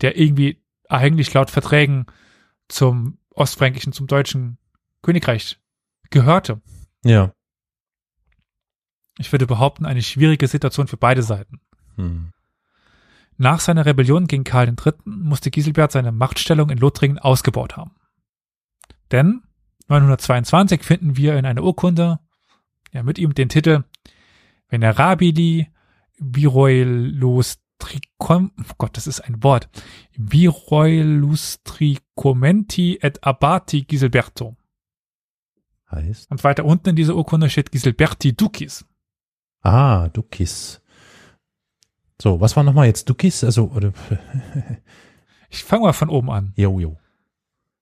der irgendwie eigentlich laut Verträgen zum ostfränkischen, zum deutschen Königreich gehörte. Ja. Ich würde behaupten, eine schwierige Situation für beide Seiten. Hm. Nach seiner Rebellion gegen Karl III. musste Giselbert seine Machtstellung in Lothringen ausgebaut haben. Denn 922 finden wir in einer Urkunde ja, mit ihm den Titel Venerabili Viroilustricom, oh Gott, das ist ein Wort, Viroilustricomenti et Abati Giselberto. Heißt? Und weiter unten in dieser Urkunde steht Giselberti Ducis. Ah, Dukis. So, was war nochmal jetzt Dukis? Also, oder, Ich fange mal von oben an. jo, jo.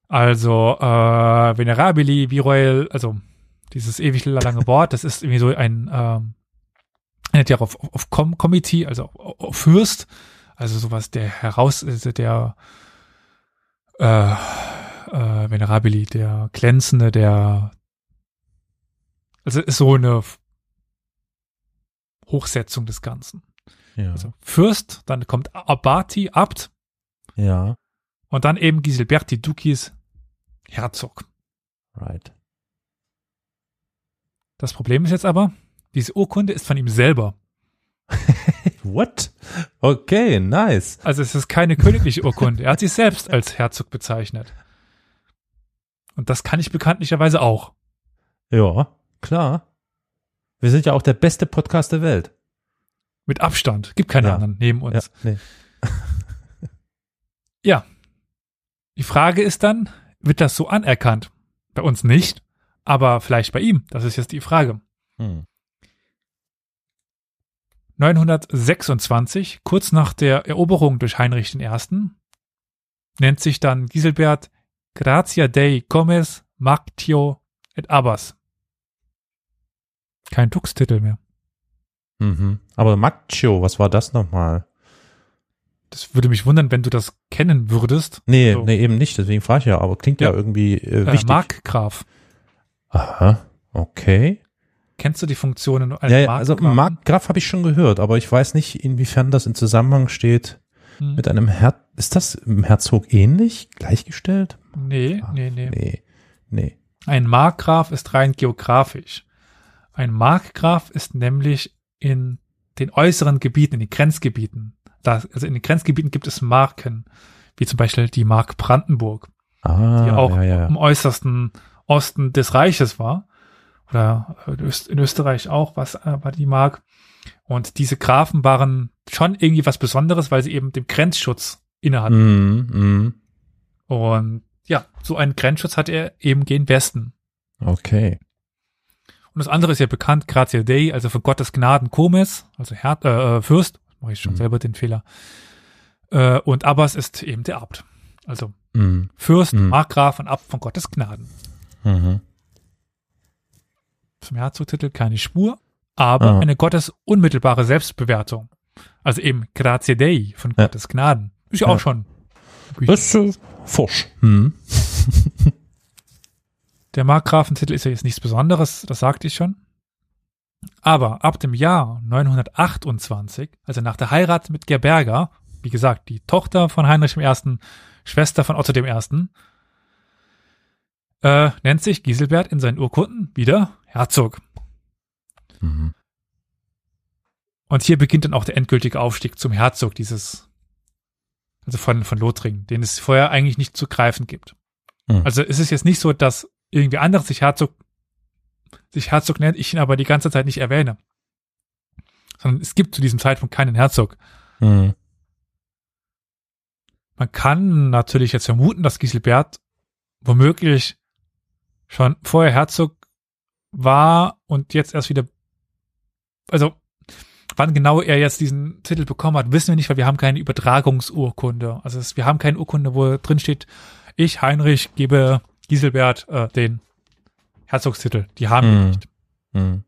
Also, äh, Venerabili, Viroel, also dieses ewig lange Wort, das ist irgendwie so ein, ähm, nennt ja auf, auf Com Committee, also auf, auf Fürst, also sowas, der heraus, also der äh, äh, Venerabili, der glänzende, der also ist so eine Hochsetzung des Ganzen. Ja. Also Fürst, dann kommt Abati, Abt, ja. und dann eben Giselberti Dukis, Herzog. Right. Das Problem ist jetzt aber, diese Urkunde ist von ihm selber. What? Okay, nice. Also es ist keine königliche Urkunde. Er hat sich selbst als Herzog bezeichnet. Und das kann ich bekanntlicherweise auch. Ja, klar. Wir sind ja auch der beste Podcast der Welt. Mit Abstand. Gibt keine Ja. anderen neben uns. Ja, nee. Ja. Die Frage ist dann, wird das so anerkannt? Bei uns nicht, aber vielleicht bei ihm. Das ist jetzt die Frage. Hm. 926, kurz nach der Eroberung durch Heinrich I., nennt sich dann Giselbert Gratia Dei Comes Mactio et Abbas. Kein Dux-Titel mehr. Mhm. Aber Macho, was war das nochmal? Das würde mich wundern, wenn du das kennen würdest. Nee, So. nee, eben nicht, deswegen frage ich ja, aber klingt ja, Ja. irgendwie äh, Äh, wichtig. Markgraf. Aha, okay. Kennst du die Funktionen eines Ja, ja, also? Markgraf habe ich schon gehört, aber ich weiß nicht, inwiefern das in Zusammenhang steht Hm. mit einem Her Ist das im Herzog ähnlich? Gleichgestellt? Nee, nee, nee. Nee. Nee. Ein Markgraf ist rein geografisch. Ein Markgraf ist nämlich in den äußeren Gebieten, in den Grenzgebieten. Da, also in den Grenzgebieten gibt es Marken, wie zum Beispiel die Mark Brandenburg, Ah, die auch ja, ja. im äußersten Osten des Reiches war. Oder äh, in Österreich auch, was äh, war die Mark. Und diese Grafen waren schon irgendwie was Besonderes, weil sie eben den Grenzschutz innehatten. Mhm, mhm. Und ja, so einen Grenzschutz hat er eben gen Westen. Okay. Und das andere ist ja bekannt, Gratia Dei, also von Gottes Gnaden Comes, also Herr, äh, äh, Fürst, mache ich schon Mhm. selber den Fehler. Äh, und Abbas ist eben der Abt. Also Mhm. Fürst, Mhm. Markgraf und Abt von Gottes Gnaden. Mhm. Zum Herzogtitel keine Spur, aber Ah. eine Gottes unmittelbare Selbstbewertung. Also eben Gratia Dei von Ja. Gottes Gnaden. Ist ja, auch schon. Das ist äh, forsch. Mhm. Der Markgrafentitel ist ja jetzt nichts Besonderes, das sagte ich schon. Aber ab dem Jahr 928, also nach der Heirat mit Gerberga, wie gesagt, die Tochter von Heinrich I., Schwester von Otto I., äh, nennt sich Giselbert in seinen Urkunden wieder Herzog. Mhm. Und hier beginnt dann auch der endgültige Aufstieg zum Herzog dieses, also von, von Lothringen, den es vorher eigentlich nicht zu greifen gibt. Mhm. Also es ist jetzt nicht so, dass irgendwie anderes sich Herzog, sich Herzog nennt, ich ihn aber die ganze Zeit nicht erwähne. Sondern es gibt zu diesem Zeitpunkt keinen Herzog. Mhm. Man kann natürlich jetzt vermuten, dass Giselbert womöglich schon vorher Herzog war und jetzt erst wieder, also wann genau er jetzt diesen Titel bekommen hat, wissen wir nicht, weil wir haben keine Übertragungsurkunde. Also es, wir haben keine Urkunde, wo drin steht, ich, Heinrich, gebe Giselbert äh, den Herzogstitel. Die haben wir Mhm. nicht. Mhm.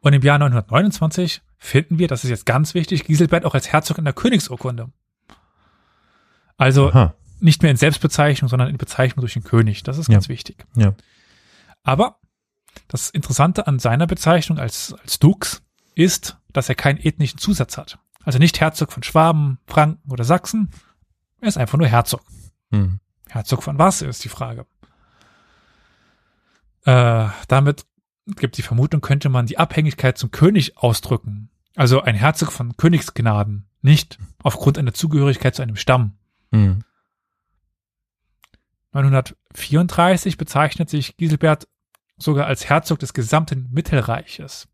Und im Jahr 929 finden wir, das ist jetzt ganz wichtig, Giselbert auch als Herzog in der Königsurkunde. Also Aha. nicht mehr in Selbstbezeichnung, sondern in Bezeichnung durch den König. Das ist ganz Ja. wichtig. Ja. Aber das Interessante an seiner Bezeichnung als, als Dux ist, dass er keinen ethnischen Zusatz hat. Also nicht Herzog von Schwaben, Franken oder Sachsen. Er ist einfach nur Herzog. Hm. Herzog von was ist die Frage. Äh, damit gibt die Vermutung, könnte man die Abhängigkeit zum König ausdrücken. Also ein Herzog von Königsgnaden, nicht aufgrund einer Zugehörigkeit zu einem Stamm. Hm. 934 bezeichnet sich Giselbert sogar als Herzog des gesamten Mittelreiches.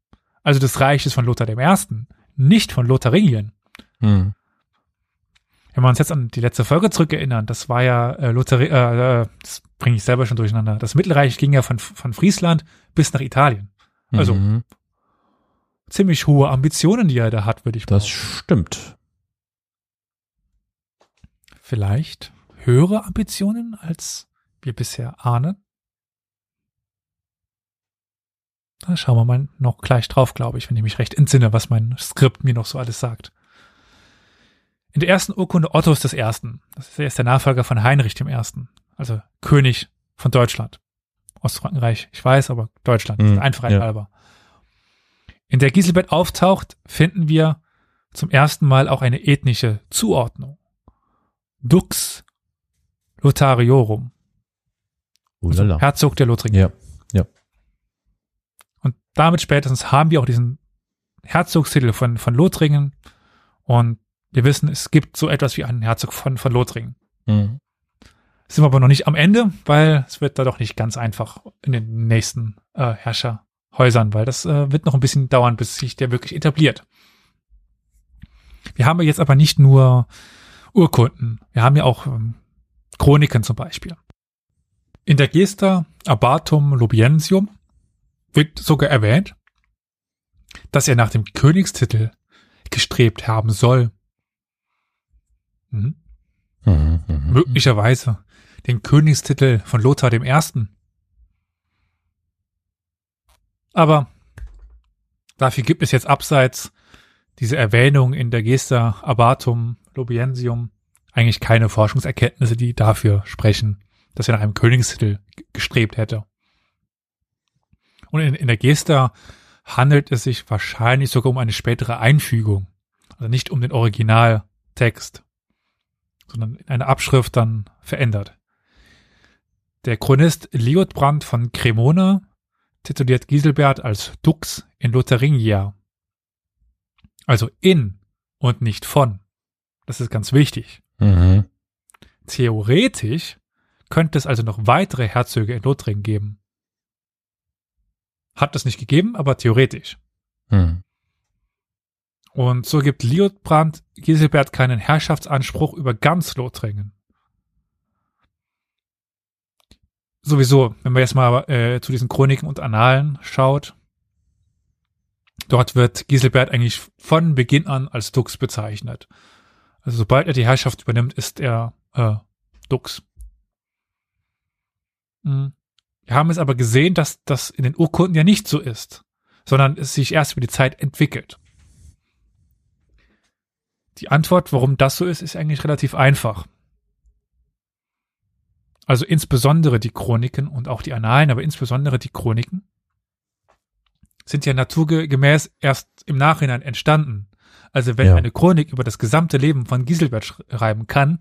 Also des Reiches von Lothar I., nicht von Lotharingien. Hm. Wenn wir uns jetzt an die letzte Folge zurückerinnern, das war ja äh, Lothar, äh, äh, das bringe ich selber schon durcheinander. Das Mittelreich ging ja von, von Friesland bis nach Italien. Also Mhm. ziemlich hohe Ambitionen, die er da hat, würde ich Das behaupten. stimmt. Vielleicht höhere Ambitionen, als wir bisher ahnen. Da schauen wir mal noch gleich drauf, glaube ich, wenn ich mich recht entsinne, was mein Skript mir noch so alles sagt. In der ersten Urkunde Ottos des Ersten, das ist der Nachfolger von Heinrich dem Ersten, also König von Deutschland. Ostfrankenreich, ich weiß, aber Deutschland, Mhm, der Einfachheit ja. halber. In der Giselbert auftaucht, finden wir zum ersten Mal auch eine ethnische Zuordnung. Dux Lothariorum, also. Herzog der Lothringen. Ja. Und damit spätestens haben wir auch diesen Herzogstitel von, von Lothringen. Und wir wissen, es gibt so etwas wie einen Herzog von, von Lothringen. Mhm. Sind wir aber noch nicht am Ende, weil es wird da doch nicht ganz einfach in den nächsten äh, Herrscherhäusern, weil das äh, wird noch ein bisschen dauern, bis sich der wirklich etabliert. Wir haben ja jetzt aber nicht nur Urkunden, wir haben ja auch ähm, Chroniken zum Beispiel. In der Gesta Abbatum Lobiensium wird sogar erwähnt, dass er nach dem Königstitel gestrebt haben soll. Mhm. Mhm. Mhm. Möglicherweise den Königstitel von Lothar dem Ersten. Aber dafür gibt es jetzt abseits diese Erwähnung in der Gesta Abbatum Lobiensium eigentlich keine Forschungserkenntnisse, die dafür sprechen, dass er nach einem Königstitel gestrebt hätte. Und in, in der Gesta handelt es sich wahrscheinlich sogar um eine spätere Einfügung, also nicht um den Originaltext sondern in einer Abschrift dann verändert. Der Chronist Liutbrand von Cremona tituliert Giselbert als Dux in Lotharingia. Also in und nicht von. Das ist ganz wichtig. Mhm. Theoretisch könnte es also noch weitere Herzöge in Lothringen geben. Hat es nicht gegeben, aber theoretisch. Mhm. Und so gibt Liutbrand Giselbert keinen Herrschaftsanspruch über ganz Lothringen. Sowieso, wenn man jetzt mal äh, zu diesen Chroniken und Annalen schaut, dort wird Giselbert eigentlich von Beginn an als Dux bezeichnet. Also sobald er die Herrschaft übernimmt, ist er äh, Dux. Mhm. Wir haben es aber gesehen, dass das in den Urkunden ja nicht so ist, sondern es sich erst über die Zeit entwickelt. Die Antwort, warum das so ist, ist eigentlich relativ einfach. Also insbesondere die Chroniken und auch die Annalen, aber insbesondere die Chroniken sind ja naturgemäß erst im Nachhinein entstanden. Also wenn Ja. eine Chronik über das gesamte Leben von Giselbert schreiben kann,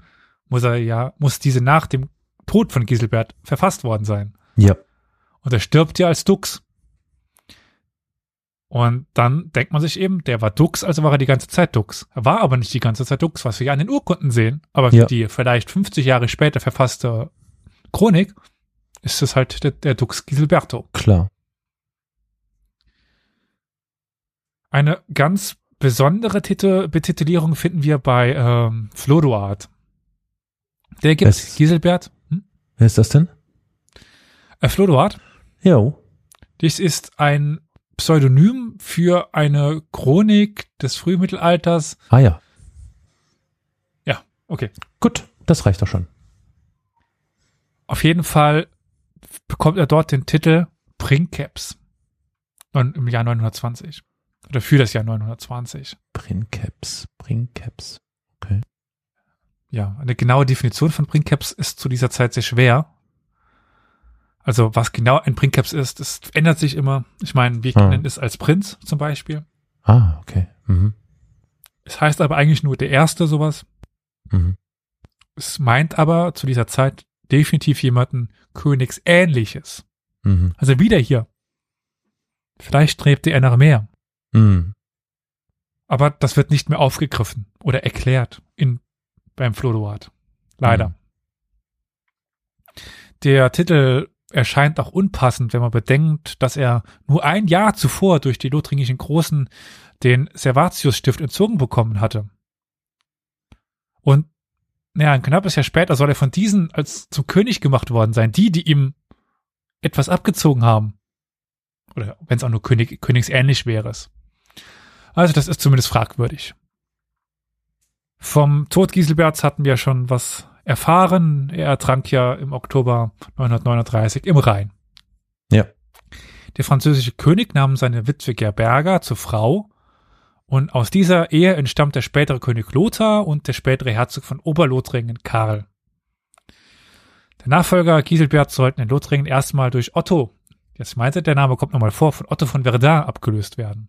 muss er ja, muss diese nach dem Tod von Giselbert verfasst worden sein. Ja. Und er stirbt ja als Dux. Und dann denkt man sich eben, der war Dux, also war er die ganze Zeit Dux. Er war aber nicht die ganze Zeit Dux, was wir ja an den Urkunden sehen. Aber für Ja. die vielleicht 50 Jahre später verfasste Chronik ist es halt der, der Dux Giselberto. Klar. Eine ganz besondere Titel, Betitelierung finden wir bei ähm, Flodoard. Der gibt Es- Giselbert. Hm? Wer ist das denn? Äh, Flodoard, Jo. dies ist ein Pseudonym für eine Chronik des Frühmittelalters. Ah ja. Okay. Gut, das reicht doch schon. Auf jeden Fall bekommt er dort den Titel Princeps. Und Im Jahr 920. Oder für das Jahr 920. Princeps, Princeps. Okay. ja, eine genaue Definition von Princeps ist zu dieser Zeit sehr schwer. Also was genau ein Princeps ist, das ändert sich immer. Ich meine, wir kennen es als Prinz zum Beispiel. Ah, okay. Mhm. Es heißt aber eigentlich nur der Erste sowas. Mhm. Es meint aber zu dieser Zeit definitiv jemanden Königsähnliches. Mhm. Also wieder hier. Vielleicht strebte er nach mehr. Mhm. Aber das wird nicht mehr aufgegriffen oder erklärt in, beim Flodoard. Leider. Mhm. Der Titel erscheint auch unpassend, wenn man bedenkt, dass er nur ein Jahr zuvor durch die lothringischen Großen den Servatius-Stift entzogen bekommen hatte. Und naja, ein knappes Jahr später soll er von diesen als zum König gemacht worden sein. Die, die ihm etwas abgezogen haben. Oder wenn es auch nur König, königsähnlich wäre es. Also das ist zumindest fragwürdig. Vom Tod Giselberts hatten wir schon was erfahren. Er ertrank ja im Oktober 939 im Rhein. Ja. Der französische König nahm seine Witwe Gerberga zur Frau und aus dieser Ehe entstammt der spätere König Lothar und der spätere Herzog von Oberlothringen Karl. Der Nachfolger Giselbert sollten in Lothringen erstmal durch Otto, jetzt meinte der Name kommt nochmal vor, von Otto von Verdun abgelöst werden.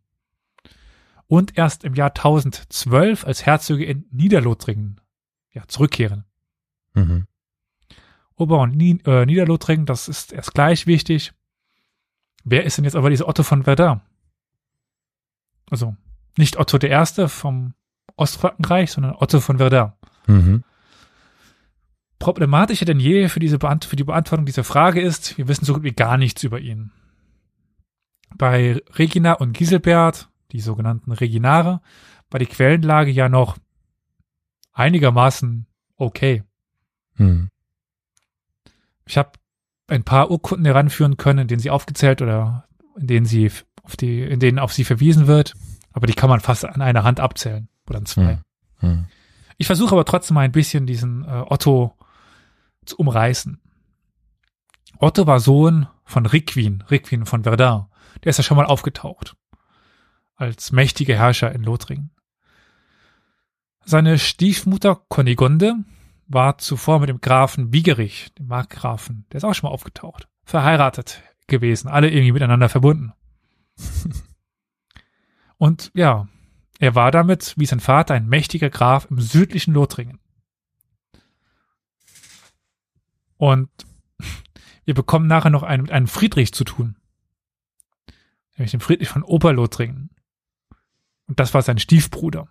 Und erst im Jahr 1012 als Herzöge in Niederlothringen ja, zurückkehren. Mhm. Ober- und äh, Niederlothringen, das ist erst gleich wichtig. Wer ist denn jetzt aber dieser Otto von Verdun? Also nicht Otto der Erste vom Ostfrankenreich, sondern Otto von Verdun. Mhm. Problematischer denn je für, diese Beant für die Beantwortung dieser Frage ist, wir wissen so gut wie gar nichts über ihn. Bei Regina und Giselbert, die sogenannten Reginare, war die Quellenlage ja noch einigermaßen okay. Mhm. Ich habe ein paar Urkunden heranführen können, in denen sie aufgezählt oder in denen sie auf die, in denen auf sie verwiesen wird, aber die kann man fast an einer Hand abzählen oder an zwei. Mhm. Mhm. Ich versuche aber trotzdem mal ein bisschen diesen äh, Otto zu umreißen. Otto war Sohn von Rickwin, Rickwin von Verdun. Der ist ja schon mal aufgetaucht. Als mächtiger Herrscher in Lothringen. Seine Stiefmutter Konigonde war zuvor mit dem Grafen Wiegerich, dem Markgrafen, der ist auch schon mal aufgetaucht, verheiratet gewesen, alle irgendwie miteinander verbunden. Und ja, er war damit, wie sein Vater, ein mächtiger Graf im südlichen Lothringen. Und wir bekommen nachher noch einen, mit einem Friedrich zu tun. Nämlich den Friedrich von Oberlothringen. Und das war sein Stiefbruder.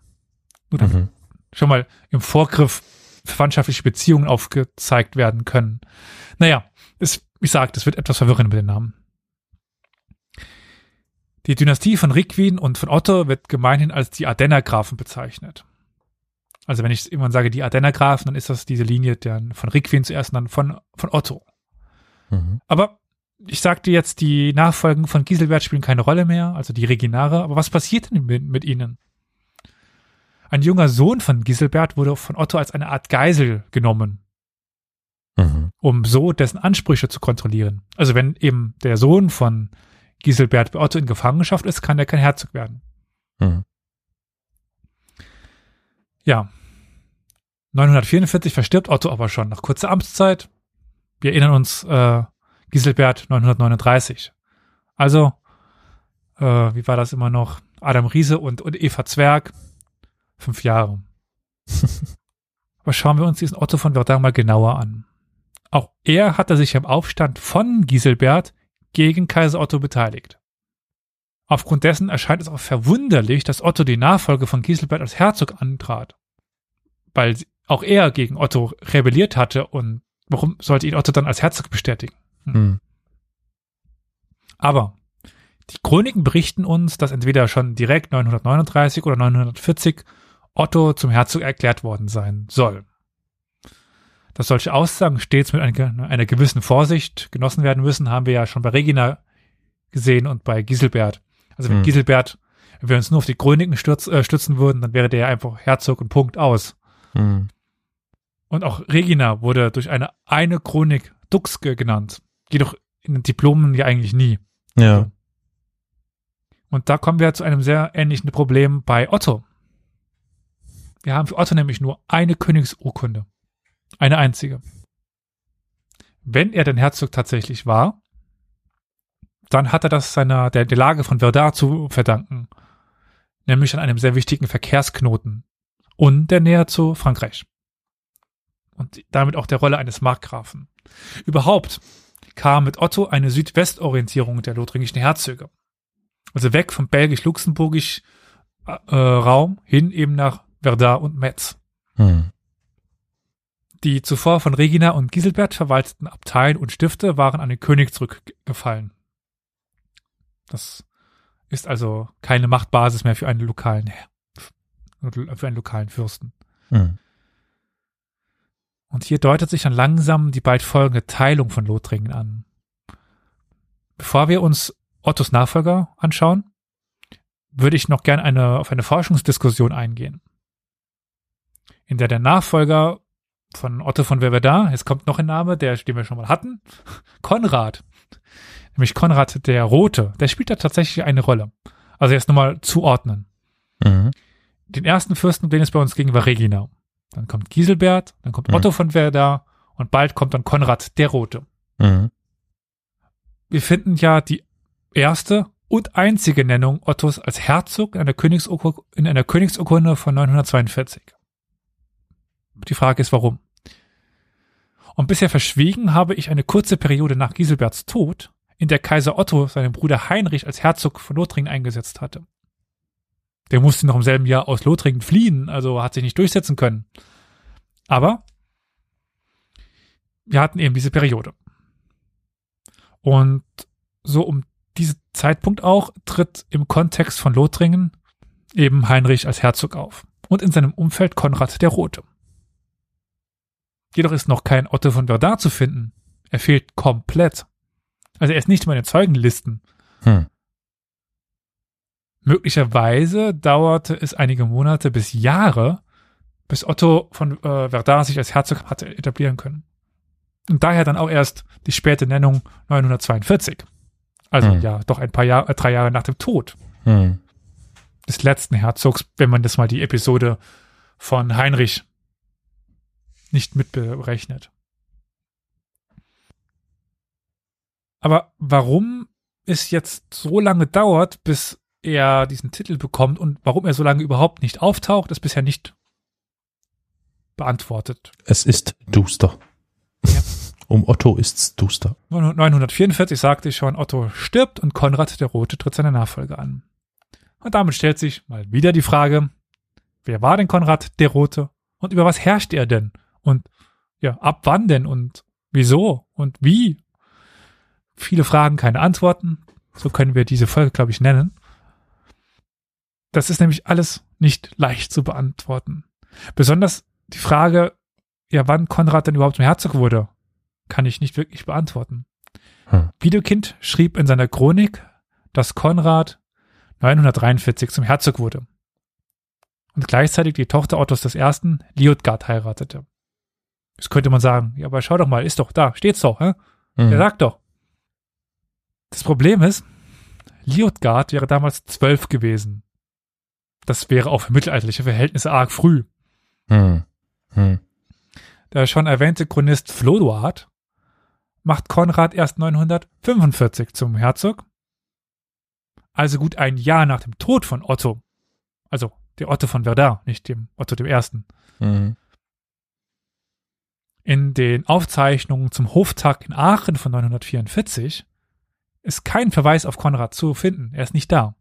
Mhm. schon mal im Vorgriff verwandtschaftliche Beziehungen aufgezeigt werden können. Naja, es, ich sag, das wird etwas verwirrend mit den Namen. Die Dynastie von Rickwin und von Otto wird gemeinhin als die Ardennergrafen bezeichnet. Also wenn ich irgendwann sage die Ardennergrafen, dann ist das diese Linie der, von Rickwin zuerst und dann von, von Otto. Mhm. Aber ich sagte jetzt, die Nachfolgen von Giselbert spielen keine Rolle mehr, also die Reginare. Aber was passiert denn mit, mit ihnen? Ein junger Sohn von Giselbert wurde von Otto als eine Art Geisel genommen, Mhm. um so dessen Ansprüche zu kontrollieren. Also wenn eben der Sohn von Giselbert bei Otto in Gefangenschaft ist, kann er kein Herzog werden. Mhm. Ja. 944 verstirbt Otto aber schon nach kurzer Amtszeit. Wir erinnern uns, äh, Giselbert 939. Also, äh, wie war das immer noch? Adam Riese und, und Eva Zwerg. Fünf Jahre. aber schauen wir uns diesen Otto von Verdun mal genauer an. Auch er hatte sich am Aufstand von Giselbert gegen Kaiser Otto beteiligt. Aufgrund dessen erscheint es auch verwunderlich, dass Otto die Nachfolge von Giselbert als Herzog antrat. Weil auch er gegen Otto rebelliert hatte und warum sollte ihn Otto dann als Herzog bestätigen? Mhm. Aber die Chroniken berichten uns, dass entweder schon direkt 939 oder 940 Otto zum Herzog erklärt worden sein soll. Dass solche Aussagen stets mit einer, gewissen Vorsicht genossen werden müssen, haben wir ja schon bei Regina gesehen und bei Giselbert. Also wenn Hm. Giselbert, wenn wir uns nur auf die Chroniken stürz, äh, stützen würden, dann wäre der einfach Herzog und Punkt aus. Mhm. Und auch Regina wurde durch eine eine Chronik Duxke genannt. Jedoch in den Diplomen ja eigentlich nie. Ja. Und da kommen wir zu einem sehr ähnlichen Problem bei Otto. Wir haben für Otto nämlich nur eine Königsurkunde. Eine einzige. Wenn er denn Herzog tatsächlich war, dann hat er das seiner, der, der Lage von Verdun zu verdanken. Nämlich an einem sehr wichtigen Verkehrsknoten und der Nähe zu Frankreich. Und damit auch der Rolle eines Markgrafen. Überhaupt kam mit Otto eine Südwestorientierung der lothringischen Herzöge. Also weg vom belgisch-luxemburgisch äh, Raum hin eben nach Verdun und Metz. Hm. Die zuvor von Regina und Giselbert verwalteten Abteien und Stifte waren an den König zurückgefallen. Das ist also keine Machtbasis mehr für einen lokalen, für einen lokalen Fürsten. Hm. Und hier deutet sich dann langsam die bald folgende Teilung von Lothringen an. Bevor wir uns Ottos Nachfolger anschauen, würde ich noch gerne eine, auf eine Forschungsdiskussion eingehen, in der der Nachfolger von Otto von Werverdin, jetzt kommt noch ein Name, der, den wir schon mal hatten, Konrad, nämlich Konrad der Rote, der spielt da tatsächlich eine Rolle. Also jetzt nochmal zuordnen. Mhm. Den ersten Fürsten, den es bei uns ging, war Regina. Dann kommt Giselbert, dann kommt mhm. Otto von Werder und bald kommt dann Konrad der Rote. Mhm. Wir finden ja die erste und einzige Nennung Ottos als Herzog in einer, Königsurkunde, in einer Königsurkunde von 942. Die Frage ist, warum? Und bisher verschwiegen habe ich eine kurze Periode nach Giselberts Tod, in der Kaiser Otto seinen Bruder Heinrich als Herzog von Lothringen eingesetzt hatte. Der musste noch im selben Jahr aus Lothringen fliehen, also hat sich nicht durchsetzen können. Aber wir hatten eben diese Periode. Und so um diesen Zeitpunkt auch tritt im Kontext von Lothringen eben Heinrich als Herzog auf und in seinem Umfeld Konrad der Rote. Jedoch ist noch kein Otto von Verdun zu finden. Er fehlt komplett. Also er ist nicht in den Zeugenlisten. Hm. Möglicherweise dauerte es einige Monate bis Jahre, bis Otto von äh, Verdun sich als Herzog hatte etablieren können. Und daher dann auch erst die späte Nennung 942. Also hm. ja, doch ein paar Jahre, äh, drei Jahre nach dem Tod hm. des letzten Herzogs, wenn man das mal die Episode von Heinrich nicht mitberechnet. Aber warum es jetzt so lange dauert, bis er diesen Titel bekommt und warum er so lange überhaupt nicht auftaucht, ist bisher nicht beantwortet. Es ist duster. Ja. Um Otto ist's duster. 944 sagte ich schon, Otto stirbt und Konrad der Rote tritt seine Nachfolge an. Und damit stellt sich mal wieder die Frage, wer war denn Konrad der Rote und über was herrscht er denn? Und ja, ab wann denn und wieso und wie? Viele Fragen, keine Antworten. So können wir diese Folge, glaube ich, nennen. Das ist nämlich alles nicht leicht zu beantworten. Besonders die Frage, ja, wann Konrad denn überhaupt zum Herzog wurde, kann ich nicht wirklich beantworten. Hm. Wiedekind schrieb in seiner Chronik, dass Konrad 943 zum Herzog wurde und gleichzeitig die Tochter Ottos I. Liutgard heiratete. Jetzt könnte man sagen, ja, aber schau doch mal, ist doch da, steht's doch, hä? Mhm. Der sagt doch. Das Problem ist, Liutgard wäre damals zwölf gewesen. Das wäre auch für mittelalterliche Verhältnisse arg früh. Mhm. Mhm. Der schon erwähnte Chronist Flodoard macht Konrad erst 945 zum Herzog. Also gut ein Jahr nach dem Tod von Otto. Also der Otto von Verdun, nicht dem Otto dem Ersten. Mhm. In den Aufzeichnungen zum Hoftag in Aachen von 944 ist kein Verweis auf Konrad zu finden. Er ist nicht da.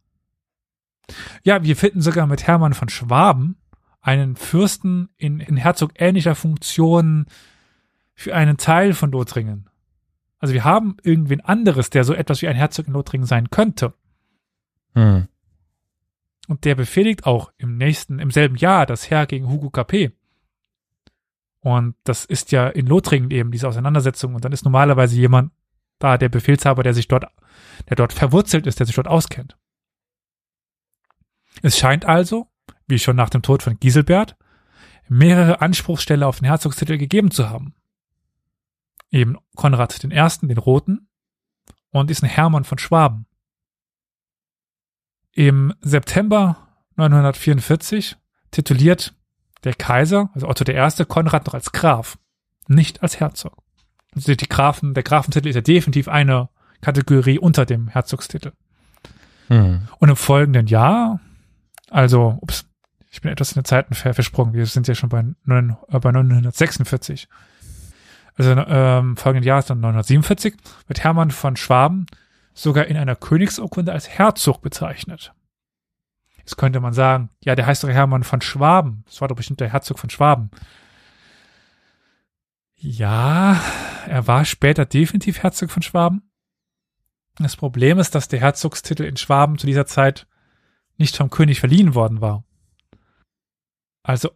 Ja, wir finden sogar mit Hermann von Schwaben einen Fürsten in, in Herzog ähnlicher Funktion für einen Teil von Lothringen. Also wir haben irgendwen anderes, der so etwas wie ein Herzog in Lothringen sein könnte. Hm. Und der befehligt auch im nächsten, im selben Jahr das Heer gegen Hugo Capet. Und das ist ja in Lothringen eben diese Auseinandersetzung. Und dann ist normalerweise jemand da, der Befehlshaber, der sich dort, der dort verwurzelt ist, der sich dort auskennt. Es scheint also, wie schon nach dem Tod von Giselbert, mehrere Anspruchsstelle auf den Herzogstitel gegeben zu haben. Eben Konrad I., den Roten, und diesen Hermann von Schwaben. Im September 944 tituliert der Kaiser, also Otto I., Konrad noch als Graf, nicht als Herzog. Also die Grafen, der Grafentitel ist ja definitiv eine Kategorie unter dem Herzogstitel. Hm. Und im folgenden Jahr, also, ups, ich bin etwas in den Zeiten ver versprungen, wir sind ja schon bei, 9, äh, bei 946. Also ähm, folgenden Jahr ist dann 947, wird Hermann von Schwaben sogar in einer Königsurkunde als Herzog bezeichnet. Jetzt könnte man sagen, ja, der heißt doch Hermann von Schwaben. Das war doch bestimmt der Herzog von Schwaben. Ja, er war später definitiv Herzog von Schwaben. Das Problem ist, dass der Herzogstitel in Schwaben zu dieser Zeit nicht vom König verliehen worden war. Also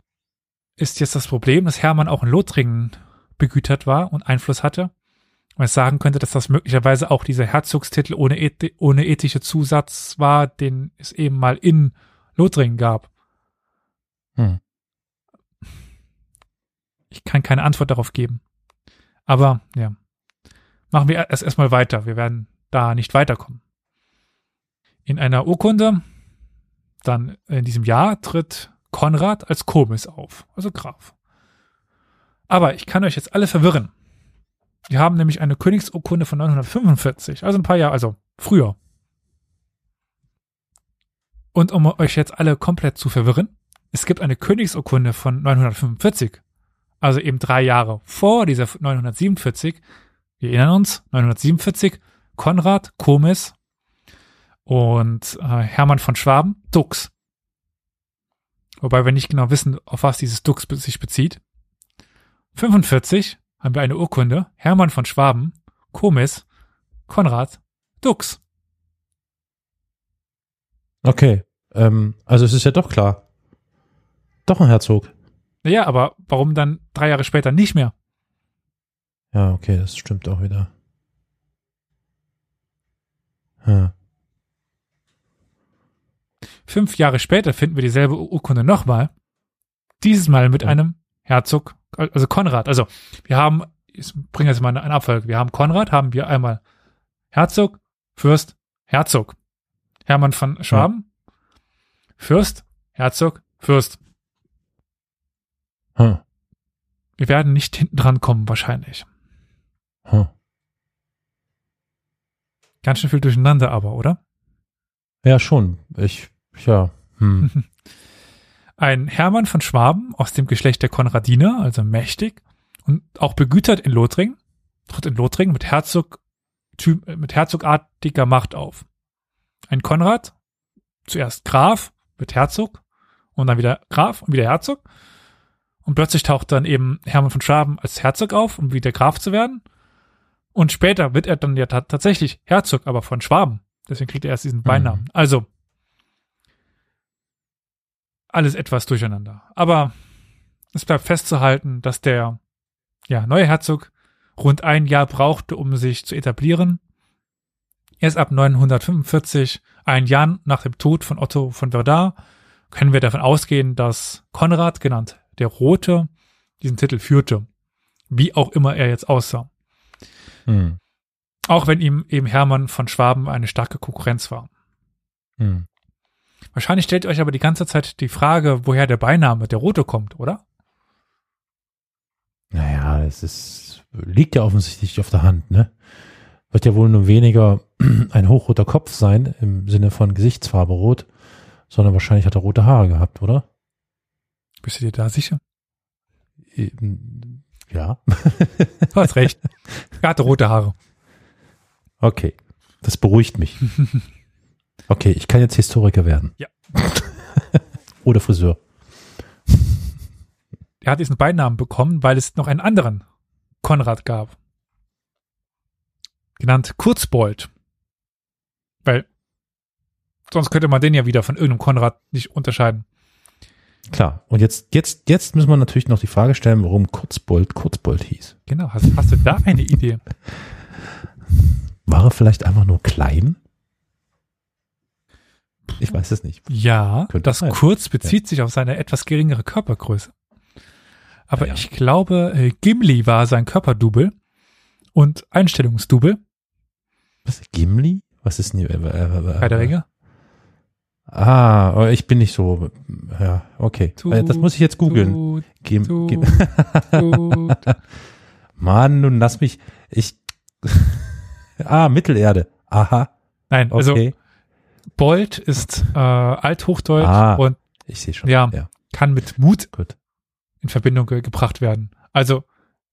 ist jetzt das Problem, dass Hermann auch in Lothringen begütert war und Einfluss hatte. Man sagen könnte, dass das möglicherweise auch dieser Herzogstitel ohne, Eth ohne ethische Zusatz war, den es eben mal in Lothringen gab. Hm. Ich kann keine Antwort darauf geben. Aber ja, machen wir erst erstmal weiter. Wir werden da nicht weiterkommen. In einer Urkunde, dann in diesem Jahr, tritt Konrad als Komis auf, also Graf. Aber ich kann euch jetzt alle verwirren. Wir haben nämlich eine Königsurkunde von 945, also ein paar Jahre, also früher. Und um euch jetzt alle komplett zu verwirren, es gibt eine Königsurkunde von 945, also eben drei Jahre vor dieser 947. Wir erinnern uns, 947, Konrad, Komis und äh, Hermann von Schwaben, Dux. Wobei wir nicht genau wissen, auf was dieses Dux sich bezieht. 45 haben wir eine Urkunde, Hermann von Schwaben, Komis, Konrad, Dux. Okay, ähm, also es ist ja doch klar. Doch ein Herzog. Ja, aber warum dann drei Jahre später nicht mehr? Ja, okay, das stimmt auch wieder. Ja. Fünf Jahre später finden wir dieselbe Urkunde nochmal. Dieses Mal mit Ja. einem Herzog, also Konrad. Also wir haben, ich bringe jetzt mal eine, eine Abfolge. Wir haben Konrad, haben wir einmal Herzog, Fürst, Herzog. Hermann von Schwaben, Fürst, Herzog, Fürst. Hm. Wir werden nicht hinten dran kommen, wahrscheinlich. Hm. Ganz schön viel durcheinander aber, oder? Ja, schon. Ich, ja. Hm. Ein Hermann von Schwaben aus dem Geschlecht der Konradiner, also mächtig und auch begütert in Lothringen, tritt in Lothringen mit Herzog, mit herzogartiger Macht auf. Ein Konrad, zuerst Graf, wird Herzog und dann wieder Graf und wieder Herzog. Und plötzlich taucht dann eben Hermann von Schwaben als Herzog auf, um wieder Graf zu werden. Und später wird er dann ja tatsächlich Herzog, aber von Schwaben. Deswegen kriegt er erst diesen Beinamen. Also, alles etwas durcheinander. Aber es bleibt festzuhalten, dass der ja, neue Herzog rund ein Jahr brauchte, um sich zu etablieren. Erst ab 945, ein Jahr nach dem Tod von Otto von Verdun, können wir davon ausgehen, dass Konrad, genannt der Rote, diesen Titel führte. Wie auch immer er jetzt aussah. Hm. Auch wenn ihm eben Hermann von Schwaben eine starke Konkurrenz war. Hm. Wahrscheinlich stellt ihr euch aber die ganze Zeit die Frage, woher der Beiname der Rote kommt, oder? Naja, es ist, liegt ja offensichtlich auf der Hand, ne? Wird ja wohl nur weniger ein hochroter Kopf sein, im Sinne von Gesichtsfarbe rot, sondern wahrscheinlich hat er rote Haare gehabt, oder? Bist du dir da sicher? Ja. Du hast recht. Er hatte rote Haare. Okay. Das beruhigt mich. Okay, ich kann jetzt Historiker werden. Ja. Oder Friseur. Er hat diesen Beinamen bekommen, weil es noch einen anderen Konrad gab. Genannt Kurzbold. Weil sonst könnte man den ja wieder von irgendeinem Konrad nicht unterscheiden. Klar. Und jetzt, jetzt, jetzt müssen wir natürlich noch die Frage stellen, warum Kurzbold Kurzbold hieß. Genau. Hast, hast du da eine Idee? War er vielleicht einfach nur klein? Ich weiß es nicht. Ja, Könnte das sein. Kurz bezieht sich auf seine etwas geringere Körpergröße. Aber Ja, ja. ich glaube, äh, Gimli war sein Körperdouble und Einstellungsdouble Was? Gimli? Was ist denn hier? Äh, äh, äh, bei der Ringe. Ah, oh, ich bin nicht so. Ja, okay. Tut, das muss ich jetzt googeln. Geh, geh. Mann, nun lass mich. Ich. ah, Mittelerde. Aha. Nein, also okay. also Bold ist äh, Althochdeutsch ah, und ich sehe schon. Ja, ja, kann mit Mut Gut. in Verbindung ge gebracht werden. Also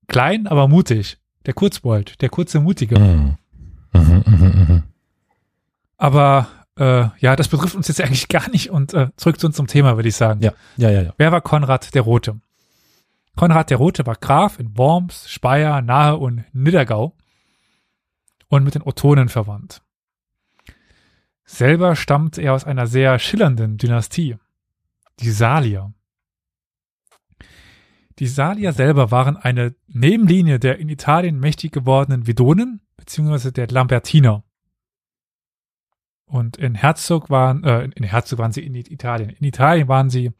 klein, aber mutig. Der Kurzbold, der kurze Mutige. Mhm. Mhm, mh, mh. Aber äh, ja, das betrifft uns jetzt eigentlich gar nicht und äh, zurück zu unserem Thema, würde ich sagen. Ja, ja, ja, ja. Wer war Konrad der Rote? Konrad der Rote war Graf in Worms, Speyer, Nahe und Niddergau und mit den Ottonen verwandt. Selber stammt er aus einer sehr schillernden Dynastie, die Salier. Die Salier selber waren eine Nebenlinie der in Italien mächtig gewordenen Vedonen bzw. der Lambertiner. Und in Herzog waren, äh, in Herzog waren sie in Italien. In Italien waren sie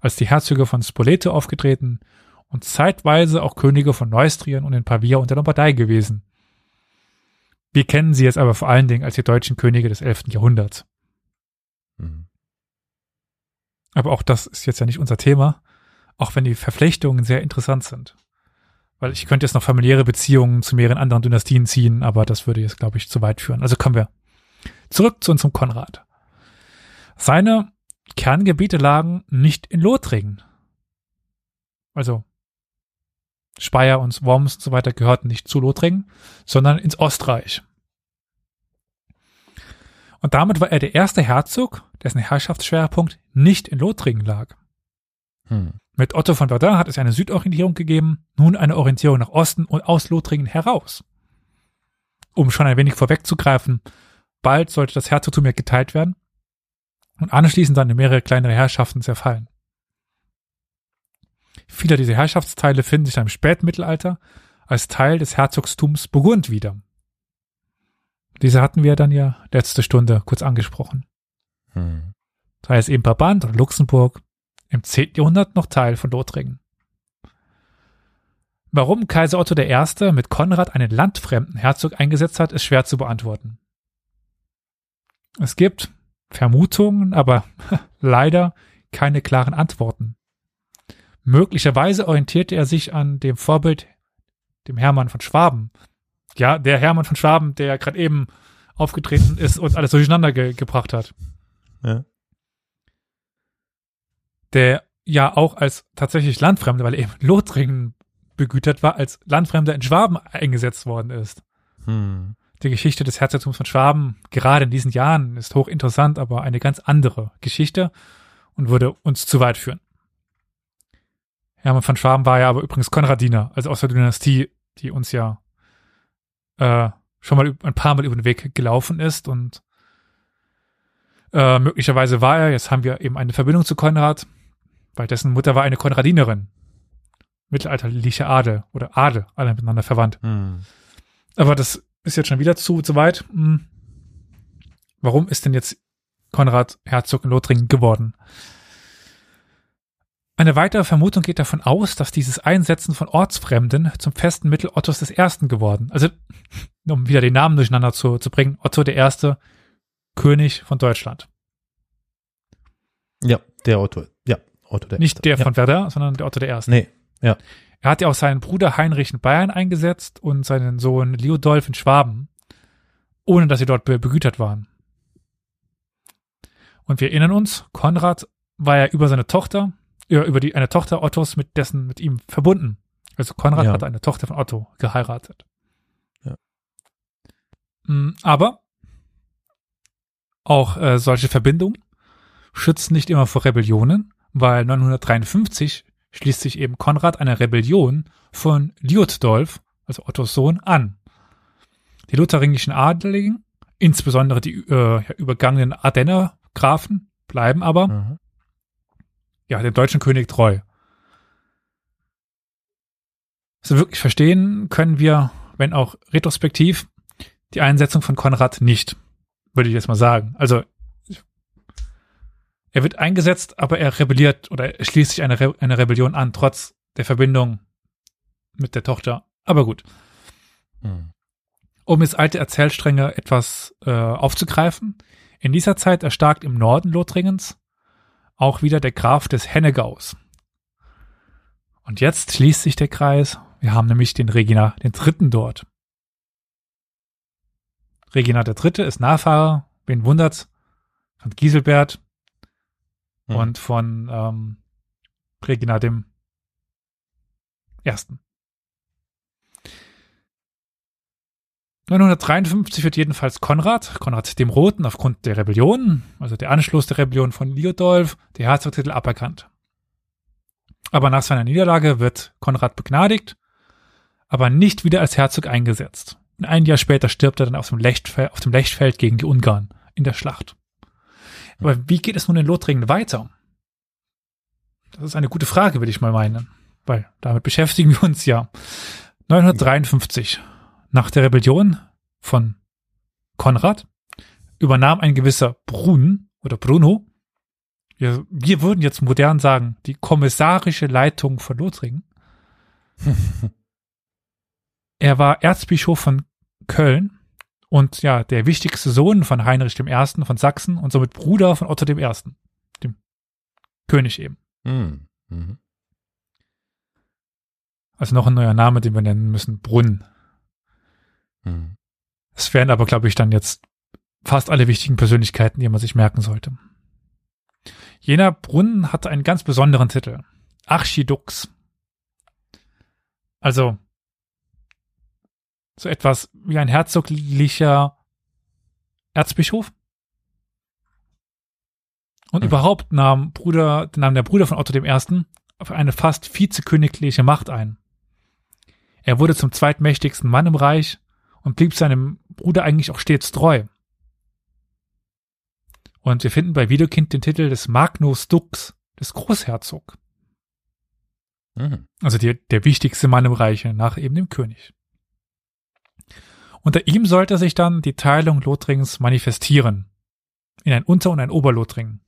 als die Herzöge von Spoleto aufgetreten und zeitweise auch Könige von Neustrien und in Pavia und der Lombardei gewesen. Wir kennen sie jetzt aber vor allen Dingen als die deutschen Könige des 11. Jahrhunderts. Mhm. Aber auch das ist jetzt ja nicht unser Thema, auch wenn die Verflechtungen sehr interessant sind. Weil ich könnte jetzt noch familiäre Beziehungen zu mehreren anderen Dynastien ziehen, aber das würde jetzt, glaube ich, zu weit führen. Also kommen wir zurück zu unserem Konrad. Seine Kerngebiete lagen nicht in Lothringen. Also Speyer und Worms und so weiter gehörten nicht zu Lothringen, sondern ins Ostreich. Und damit war er der erste Herzog, dessen Herrschaftsschwerpunkt nicht in Lothringen lag. Hm. Mit Otto von Verdun hat es eine Südorientierung gegeben, nun eine Orientierung nach Osten und aus Lothringen heraus. Um schon ein wenig vorwegzugreifen, bald sollte das Herzogtum ja geteilt werden und anschließend dann in mehrere kleinere Herrschaften zerfallen. Viele dieser Herrschaftsteile finden sich dann im Spätmittelalter als Teil des Herzogtums Burgund wieder. Diese hatten wir dann ja letzte Stunde kurz angesprochen. Hm. Sei es eben Brabant oder Luxemburg, im 10. Jahrhundert noch Teil von Lothringen. Warum Kaiser Otto I. mit Konrad einen landfremden Herzog eingesetzt hat, ist schwer zu beantworten. Es gibt Vermutungen, aber leider keine klaren Antworten. Möglicherweise orientierte er sich an dem Vorbild, dem Hermann von Schwaben. Ja, der Hermann von Schwaben, der gerade eben aufgetreten ist und alles durcheinander ge gebracht hat. Ja. Der ja auch als tatsächlich Landfremder, weil er eben Lothringen begütert war, als Landfremder in Schwaben eingesetzt worden ist. Hm. Die Geschichte des Herzogtums von Schwaben, gerade in diesen Jahren, ist hochinteressant, aber eine ganz andere Geschichte und würde uns zu weit führen. Hermann von Schwaben war ja aber übrigens Konradiner, also aus der Dynastie, die uns ja äh, schon mal ein paar Mal über den Weg gelaufen ist und äh, möglicherweise war er, jetzt haben wir eben eine Verbindung zu Konrad, weil dessen Mutter war eine Konradinerin. Mittelalterliche Adel oder Adel, alle miteinander verwandt. Mhm. Aber das ist jetzt schon wieder zu, zu weit. Hm. Warum ist denn jetzt Konrad Herzog in Lothringen geworden? Eine weitere Vermutung geht davon aus, dass dieses Einsetzen von Ortsfremden zum festen Mittel Ottos I. geworden. Also, um wieder den Namen durcheinander zu, zu bringen, Otto I., König von Deutschland. Ja, der Otto, ja, Otto der Nicht der ja. von Werder, sondern der Otto I. Nee, ja. Er hat ja auch seinen Bruder Heinrich in Bayern eingesetzt und seinen Sohn Leodolf in Schwaben, ohne dass sie dort be begütert waren. Und wir erinnern uns, Konrad war ja über seine Tochter, ja, über die, eine Tochter Ottos mit dessen, mit ihm verbunden. Also Konrad ja. hatte eine Tochter von Otto geheiratet. Ja. Mm, aber auch äh, solche Verbindungen schützen nicht immer vor Rebellionen, weil 953 schließt sich eben Konrad einer Rebellion von Liutdolf, also Ottos Sohn, an. Die lotharingischen Adeligen, insbesondere die äh, übergangenen Ardenner Grafen, bleiben aber mhm ja, dem deutschen König treu. So wirklich verstehen können wir, wenn auch retrospektiv, die Einsetzung von Konrad nicht, würde ich jetzt mal sagen. Also er wird eingesetzt, aber er rebelliert oder er schließt sich eine, Re eine Rebellion an, trotz der Verbindung mit der Tochter. Aber gut. Hm. Um jetzt alte Erzählstränge etwas äh, aufzugreifen, In dieser Zeit erstarkt im Norden Lothringens auch wieder der Graf des Hennegaus. Und jetzt schließt sich der Kreis. Wir haben nämlich den Regina, den Dritten dort. Regina der Dritte ist Nachfahre, wen wundert's, von Giselbert hm. und von ähm, Regina dem Ersten. 953 wird jedenfalls Konrad, Konrad dem Roten, aufgrund der Rebellion, also der Anschluss der Rebellion von Liudolf, der Herzogtitel aberkannt. Aber nach seiner Niederlage wird Konrad begnadigt, aber nicht wieder als Herzog eingesetzt. Ein Jahr später stirbt er dann auf dem, Lechtfeld, auf dem Lechtfeld gegen die Ungarn in der Schlacht. Aber wie geht es nun in Lothringen weiter? Das ist eine gute Frage, würde ich mal meinen, weil damit beschäftigen wir uns ja. 953 nach der Rebellion von Konrad übernahm ein gewisser Brun oder Bruno, wir, wir würden jetzt modern sagen, die kommissarische Leitung von Lothringen. er war Erzbischof von Köln und ja, der wichtigste Sohn von Heinrich I. von Sachsen und somit Bruder von Otto I., dem König eben. Hm, mhm. Also noch ein neuer Name, den wir nennen müssen, Brunn. Mhm. Es wären aber, glaube ich, dann jetzt fast alle wichtigen Persönlichkeiten, die man sich merken sollte. Jener Brunnen hatte einen ganz besonderen Titel. Archidux. Also so etwas wie ein herzoglicher Erzbischof. Und mhm. überhaupt nahm Bruder, nahm der Bruder von Otto I. auf eine fast vizekönigliche Macht ein. Er wurde zum zweitmächtigsten Mann im Reich und blieb seinem Bruder eigentlich auch stets treu. Und wir finden bei Wiederkind den Titel des Magnus Dux, des Großherzog. Mhm. Also die, der wichtigste Mann im Reiche, nach eben dem König. Unter ihm sollte sich dann die Teilung Lothringens manifestieren. In ein Unter- und ein Oberlothringen.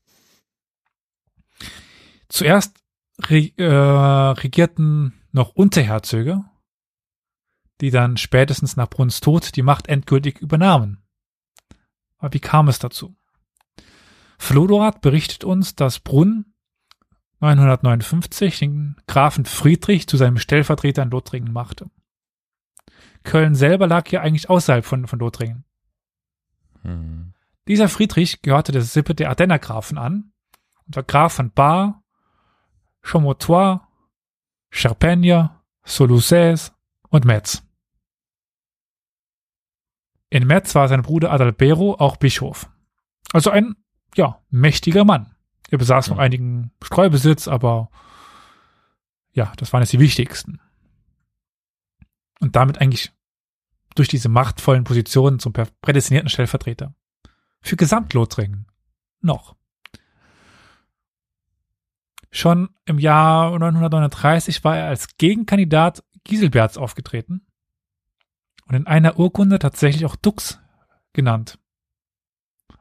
Zuerst re äh, regierten noch Unterherzöge, die dann spätestens nach Brunns Tod die Macht endgültig übernahmen. Aber wie kam es dazu? Flodorat berichtet uns, dass Brunn 959 den Grafen Friedrich zu seinem Stellvertreter in Lothringen machte. Köln selber lag ja eigentlich außerhalb von, von Lothringen. Hm. Dieser Friedrich gehörte der Sippe der Ardenner Grafen an und war Graf von Bar, Chaumotois, Charpeigne, Solucès und Metz. In Metz war sein Bruder Adalbero auch Bischof. Also ein, ja, mächtiger Mann. Er besaß noch einigen Streubesitz, aber ja, das waren jetzt die wichtigsten. Und damit eigentlich durch diese machtvollen Positionen zum prädestinierten Stellvertreter. Für Gesamtlothringen. Noch. Schon im Jahr 939 war er als Gegenkandidat Giselberts aufgetreten und in einer Urkunde tatsächlich auch Dux genannt.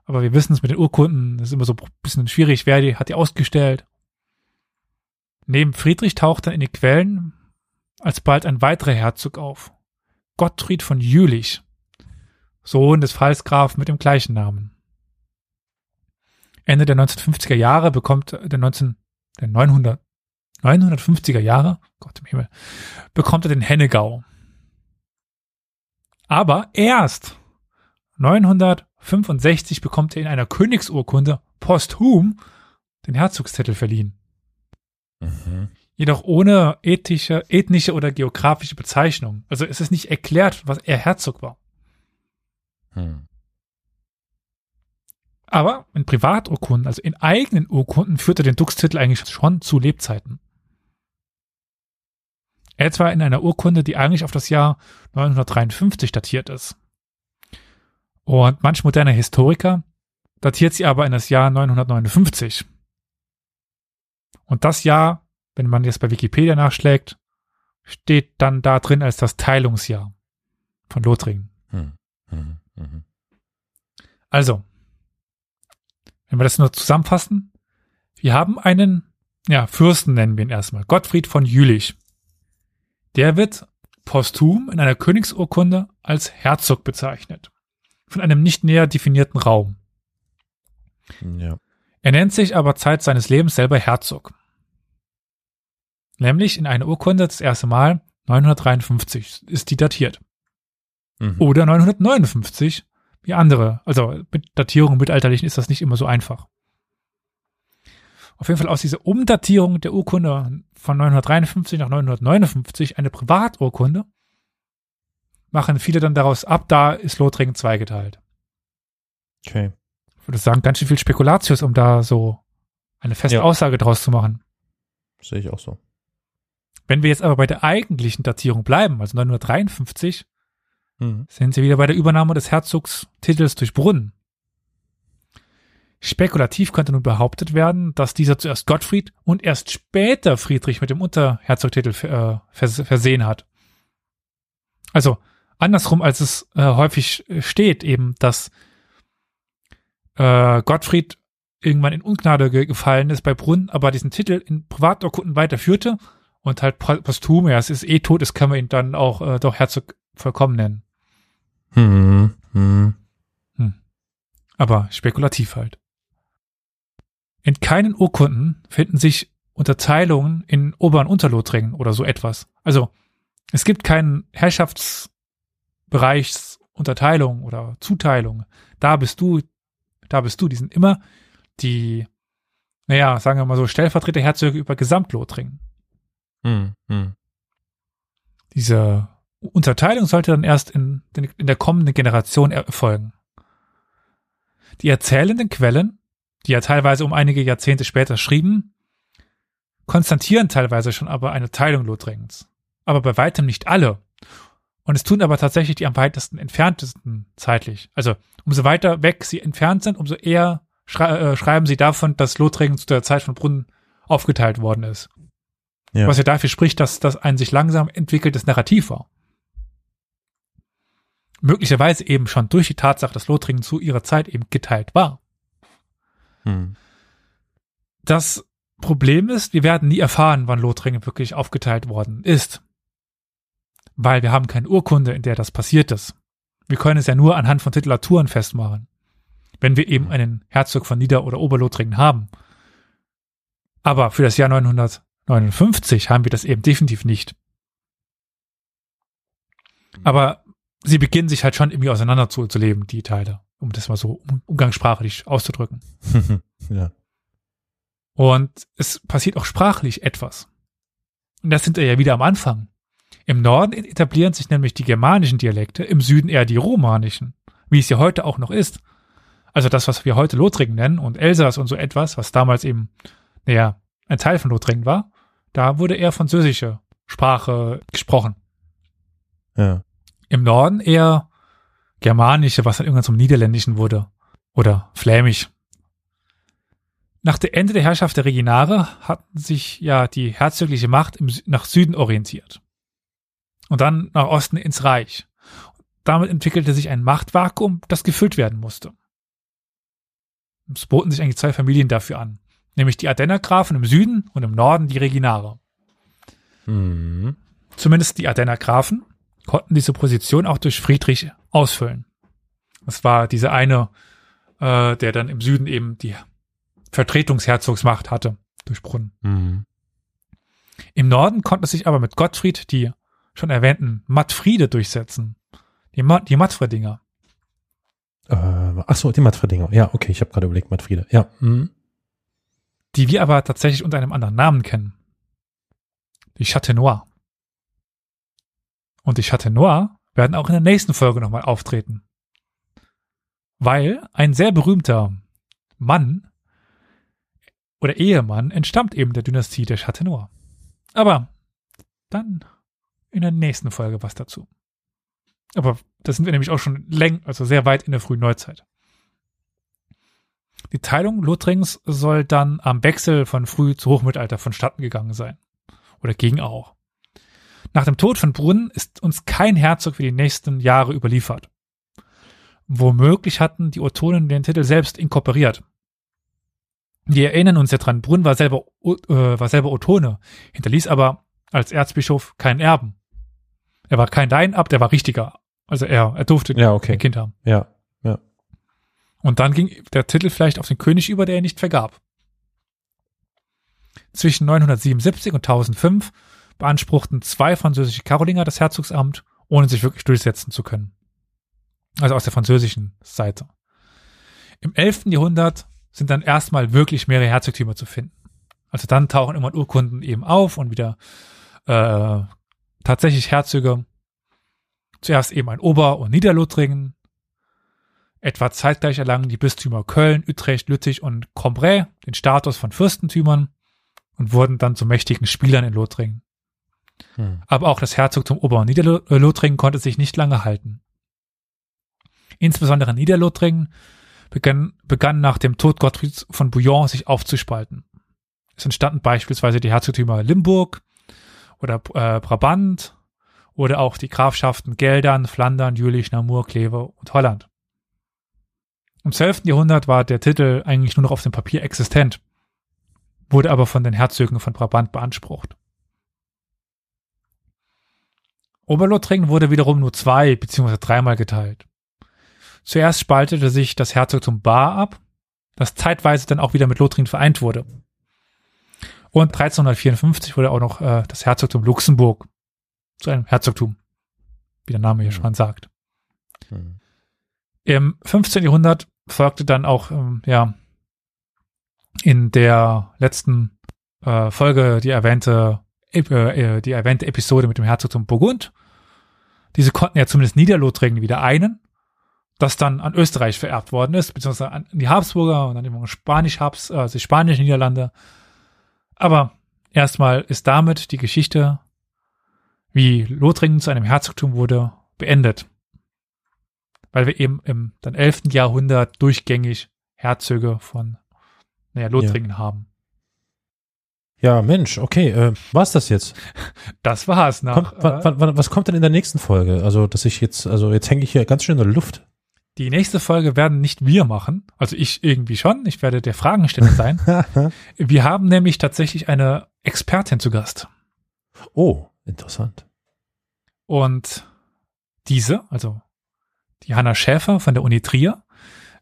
Aber wir wissen es mit den Urkunden, das ist immer so ein bisschen schwierig, wer die hat die ausgestellt. Neben Friedrich taucht dann in den Quellen alsbald ein weiterer Herzog auf. Gottfried von Jülich, Sohn des Pfalzgrafen mit dem gleichen Namen. Ende der 1950er Jahre bekommt der 19, der 900, 950er Jahre, Gott im Himmel, bekommt er den Hennegau. Aber erst 965 bekommt er in einer Königsurkunde posthum den Herzogstitel verliehen. Mhm. Jedoch ohne ethische, ethnische oder geografische Bezeichnung. Also es ist nicht erklärt, was er Herzog war. Mhm. Aber in Privaturkunden, also in eigenen Urkunden, führt er den Dux-Titel eigentlich schon zu Lebzeiten. Zwar in einer Urkunde, die eigentlich auf das Jahr 953 datiert ist. Und manch moderner Historiker datiert sie aber in das Jahr 959. Und das Jahr, wenn man jetzt bei Wikipedia nachschlägt, steht dann da drin als das Teilungsjahr von Lothringen. Hm, hm, hm. Also, wenn wir das nur zusammenfassen, wir haben einen, ja, Fürsten nennen wir ihn erstmal, Gottfried von Jülich. Der wird posthum in einer Königsurkunde als Herzog bezeichnet. Von einem nicht näher definierten Raum. Ja. Er nennt sich aber Zeit seines Lebens selber Herzog. Nämlich in einer Urkunde das erste Mal 953 ist die datiert. Mhm. Oder 959, wie andere. Also mit Datierung mittelalterlichen ist das nicht immer so einfach. Auf jeden Fall aus dieser Umdatierung der Urkunde von 953 nach 959 eine Privaturkunde machen viele dann daraus ab, da ist Lothringen zweigeteilt. Okay. Ich würde sagen, ganz schön viel Spekulatius, um da so eine feste Ja. Aussage draus zu machen. Sehe ich auch so. Wenn wir jetzt aber bei der eigentlichen Datierung bleiben, also 953, Mhm. sind sie wieder bei der Übernahme des Herzogstitels durch Brunn. Spekulativ könnte nun behauptet werden, dass dieser zuerst Gottfried und erst später Friedrich mit dem Unterherzogtitel äh, vers versehen hat. Also andersrum, als es äh, häufig steht, eben, dass äh, Gottfried irgendwann in Ungnade ge gefallen ist bei Brunn, aber diesen Titel in Privaturkunden weiterführte und halt po- posthum, ja, es ist eh tot, es können wir ihn dann auch äh, doch Herzog vollkommen nennen. Mhm. Mhm. aber spekulativ halt. In keinen Urkunden finden sich Unterteilungen in Ober- und Unterlothringen oder so etwas. Also es gibt keinen Herrschaftsbereichsunterteilung oder Zuteilung. Da bist du, da bist du. Die sind immer die, naja, sagen wir mal so, Stellvertreterherzöge über Gesamtlothringen. Mhm. Mhm. Diese Unterteilung sollte dann erst in, in der kommenden Generation erfolgen. Die erzählenden Quellen, die ja teilweise um einige Jahrzehnte später schrieben, konstatieren teilweise schon aber eine Teilung Lothringens. Aber bei weitem nicht alle. Und es tun aber tatsächlich die am weitesten entferntesten zeitlich. Also umso weiter weg sie entfernt sind, umso eher schrei äh, schreiben sie davon, dass Lothringen zu der Zeit von Brunnen aufgeteilt worden ist. Ja. Was ja dafür spricht, dass das ein sich langsam entwickeltes Narrativ war. Möglicherweise eben schon durch die Tatsache, dass Lothringen zu ihrer Zeit eben geteilt war. Mhm. Das Problem ist, wir werden nie erfahren, wann Lothringen wirklich aufgeteilt worden ist. Weil wir haben keine Urkunde, in der das passiert ist. Wir können es ja nur anhand von Titulaturen festmachen. Wenn wir eben einen Herzog von Nieder- oder Oberlothringen haben. Aber für das Jahr 959 haben wir das eben definitiv nicht. Aber sie beginnen sich halt schon irgendwie auseinander zu, zu leben, die Teile, um das mal so um- umgangssprachlich auszudrücken. ja. Und es passiert auch sprachlich etwas. Und das sind wir ja wieder am Anfang. Im Norden etablieren sich nämlich die germanischen Dialekte, im Süden eher die romanischen, wie es ja heute auch noch ist. Also das, was wir heute Lothringen nennen und Elsass und so etwas, was damals eben, naja, ein Teil von Lothringen war, da wurde eher französische Sprache gesprochen. Ja. Im Norden eher germanische, was dann irgendwann zum Niederländischen wurde. Oder flämisch. Nach dem Ende der Herrschaft der Reginare hatten sich ja die herzogliche Macht im, nach Süden orientiert. Und dann nach Osten ins Reich. Damit entwickelte sich ein Machtvakuum, das gefüllt werden musste. Es boten sich eigentlich zwei Familien dafür an. Nämlich die Ardennergrafen im Süden und im Norden die Reginare. Mhm. Zumindest die Ardenner Grafen konnten diese Position auch durch Friedrich ausfüllen. Das war dieser eine, äh, der dann im Süden eben die Vertretungsherzogsmacht hatte durch Brunn. Mhm. Im Norden konnte sich aber mit Gottfried die schon erwähnten Mattfriede durchsetzen. Die, Ma die Mattfriedinger. Äh, ach so, die Mattfriedinger. Ja, okay, ich habe gerade überlegt, Mattfriede. Ja. Mhm. die wir aber tatsächlich unter einem anderen Namen kennen. Die Châtenois. Und die Châtenois werden auch in der nächsten Folge nochmal auftreten. Weil ein sehr berühmter Mann oder Ehemann entstammt eben der Dynastie der Châtenois. Aber dann in der nächsten Folge was dazu. Aber da sind wir nämlich auch schon läng, also sehr weit in der frühen Neuzeit. Die Teilung Lothrings soll dann am Wechsel von Früh- zu Hochmittelalter vonstatten gegangen sein. Oder ging auch. Nach dem Tod von Brunn ist uns kein Herzog für die nächsten Jahre überliefert. Womöglich hatten die Ottonen den Titel selbst inkorporiert. Wir erinnern uns ja dran, Brunn war selber, äh, war selber Ottone, hinterließ aber als Erzbischof keinen Erben. Er war kein Deinabt, er war richtiger. Also er, er durfte Ja, okay. ein Kind haben. Ja. Und dann ging der Titel vielleicht auf den König über, der er nicht vergab. Zwischen 977 und 1005 beanspruchten zwei französische Karolinger das Herzogsamt, ohne sich wirklich durchsetzen zu können. Also aus der französischen Seite. Im 11. Jahrhundert sind dann erstmal wirklich mehrere Herzogtümer zu finden. Also dann tauchen immer Urkunden eben auf und wieder äh, tatsächlich Herzöge. Zuerst eben ein Ober- und Niederlothringen. Etwa zeitgleich erlangen die Bistümer Köln, Utrecht, Lüttich und Cambrai den Status von Fürstentümern und wurden dann zu mächtigen Spielern in Lothringen. Hm. Aber auch das Herzogtum Ober- und Niederlothringen konnte sich nicht lange halten. Insbesondere Niederlothringen begann, begann nach dem Tod Gottfrieds von Bouillon sich aufzuspalten. Es entstanden beispielsweise die Herzogtümer Limburg oder äh, Brabant oder auch die Grafschaften Geldern, Flandern, Jülich, Namur, Kleve und Holland. Im 12. Jahrhundert war der Titel eigentlich nur noch auf dem Papier existent, wurde aber von den Herzögen von Brabant beansprucht. Oberlothringen wurde wiederum nur zwei bzw. dreimal geteilt. Zuerst spaltete sich das Herzogtum Bar ab, das zeitweise dann auch wieder mit Lothringen vereint wurde. Und 1354 wurde auch noch äh, das Herzogtum Luxemburg zu einem Herzogtum, wie der Name hier schon sagt. Mhm. Im 15. Jahrhundert folgte dann auch, ähm, ja, in der letzten äh, Folge die erwähnte, äh, äh, die erwähnte Episode mit dem Herzogtum Burgund. Diese konnten ja zumindest Niederlothringen wieder einen das dann an Österreich vererbt worden ist, beziehungsweise an die Habsburger und dann immer Spanisch Habs, also spanische Niederlande. Aber erstmal ist damit die Geschichte, wie Lothringen zu einem Herzogtum wurde, beendet. Weil wir eben im dann 11. Jahrhundert durchgängig Herzöge von naja, Lothringen ja. haben. Ja, Mensch, okay, äh, war's das jetzt? Das war's nach. Kommt, äh, was kommt denn in der nächsten Folge? Also, dass ich jetzt, also jetzt hänge ich hier ganz schön in der Luft. Die nächste Folge werden nicht wir machen. Also ich irgendwie schon. Ich werde der Fragensteller sein. wir haben nämlich tatsächlich eine Expertin zu Gast. Oh, interessant. Und diese, also die Hanna Schäfer von der Uni Trier,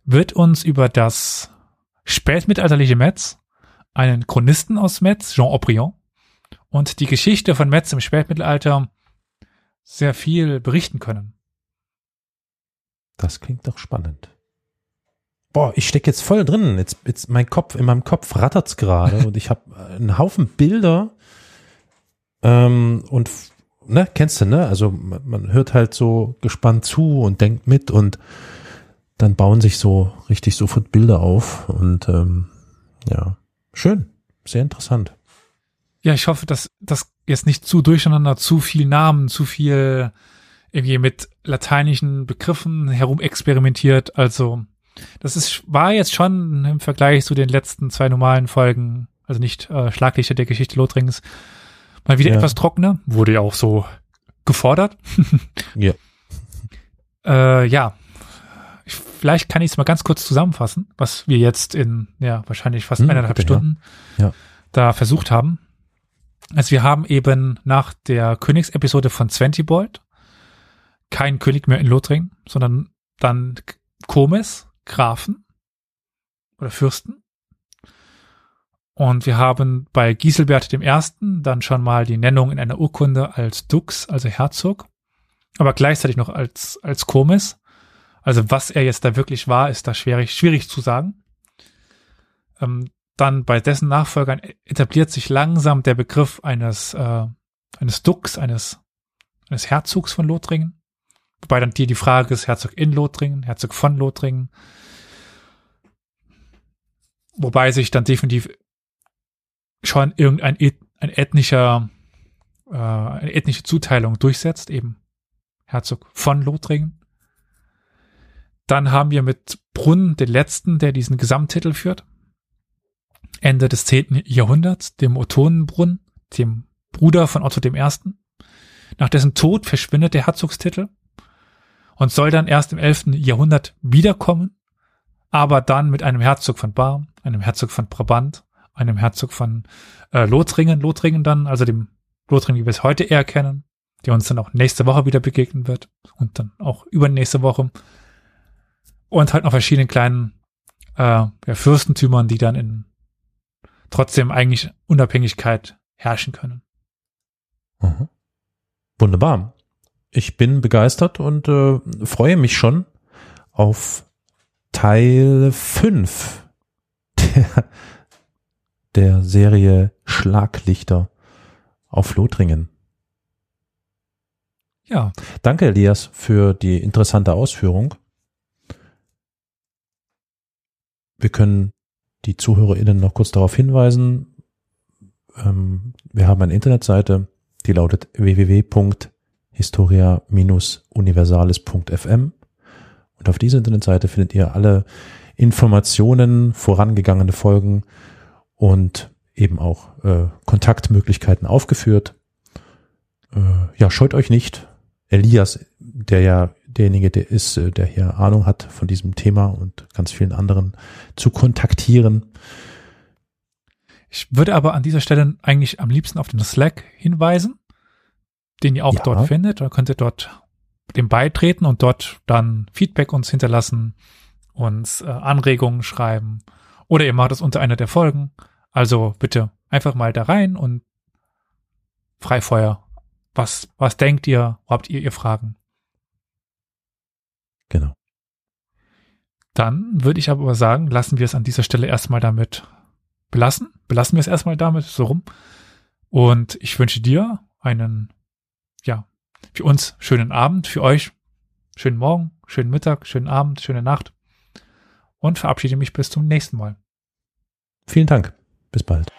wird uns über das spätmittelalterliche Metz, einen Chronisten aus Metz, Jean Aubryon, und die Geschichte von Metz im Spätmittelalter sehr viel berichten können. Das klingt doch spannend. Boah, ich stecke jetzt voll drin. Jetzt, jetzt mein Kopf, in meinem Kopf rattert's gerade und ich habe einen Haufen Bilder ähm, und ne, kennst du, ne? Also man, man hört halt so gespannt zu und denkt mit und dann bauen sich so richtig sofort Bilder auf und ähm, ja, schön, sehr interessant. Ja, ich hoffe, dass das jetzt nicht zu durcheinander, zu viel Namen, zu viel irgendwie mit lateinischen Begriffen herumexperimentiert. Also das ist, war jetzt schon im Vergleich zu den letzten zwei normalen Folgen, also nicht äh, Schlaglichter der Geschichte Lothrings, mal wieder ja. etwas trockener. Wurde ja auch so gefordert. ja. Äh, ja. Ich, vielleicht kann ich es mal ganz kurz zusammenfassen, was wir jetzt in, ja, wahrscheinlich fast hm, eineinhalb bitte, Stunden ja. Ja. da versucht haben. Also wir haben eben nach der Königsepisode von Zwentibold kein König mehr in Lothringen, sondern dann Komes, Grafen oder Fürsten. Und wir haben bei Giselbert dem Ersten dann schon mal die Nennung in einer Urkunde als Dux, also Herzog, aber gleichzeitig noch als, als Komes. Also was er jetzt da wirklich war, ist da schwierig, schwierig zu sagen. Ähm, dann bei dessen Nachfolgern etabliert sich langsam der Begriff eines, äh, eines Dux, eines, eines Herzogs von Lothringen. Wobei dann dir die Frage ist, Herzog in Lothringen, Herzog von Lothringen. Wobei sich dann definitiv schon irgendein ein ethnischer, äh, eine ethnische Zuteilung durchsetzt, eben Herzog von Lothringen. Dann haben wir mit Brunn den letzten, der diesen Gesamttitel führt. Ende des zehnten Jahrhunderts, dem Ottonenbrunn, dem Bruder von Otto I. Nach dessen Tod verschwindet der Herzogstitel und soll dann erst im 11. Jahrhundert wiederkommen, aber dann mit einem Herzog von Bar, einem Herzog von Brabant, einem Herzog von äh, Lothringen, Lothringen dann, also dem Lothringen, wie wir es heute eher kennen, der uns dann auch nächste Woche wieder begegnen wird und dann auch übernächste Woche. Und halt noch verschiedene kleinen äh, ja, Fürstentümern, die dann in trotzdem eigentlich Unabhängigkeit herrschen können. Mhm. Wunderbar. Ich bin begeistert und äh, freue mich schon auf Teil 5 der, der Serie Schlaglichter auf Lothringen. Ja. Danke, Elias, für die interessante Ausführung. Wir können die ZuhörerInnen noch kurz darauf hinweisen. Ähm, wir haben eine Internetseite, die lautet www.historia-universales.fm und auf dieser Internetseite findet ihr alle Informationen, vorangegangene Folgen und eben auch äh, Kontaktmöglichkeiten aufgeführt. Äh, ja, scheut euch nicht. Elias, der ja derjenige, der ist, äh, der hier Ahnung hat von diesem Thema und ganz vielen anderen zu kontaktieren. Ich würde aber an dieser Stelle eigentlich am liebsten auf den Slack hinweisen, den ihr auch ja. dort findet. Da könnt ihr dort dem beitreten und dort dann Feedback uns hinterlassen, uns äh, Anregungen schreiben oder ihr macht es unter einer der Folgen. Also bitte einfach mal da rein und Freifeuer. Was, was denkt ihr? Wo habt ihr ihr Fragen? Genau. Dann würde ich aber sagen, lassen wir es an dieser Stelle erstmal damit belassen. Belassen wir es erstmal damit so rum. Und ich wünsche dir einen, ja, für uns schönen Abend, für euch schönen Morgen, schönen Mittag, schönen Abend, schöne Nacht und verabschiede mich bis zum nächsten Mal. Vielen Dank. Bis bald.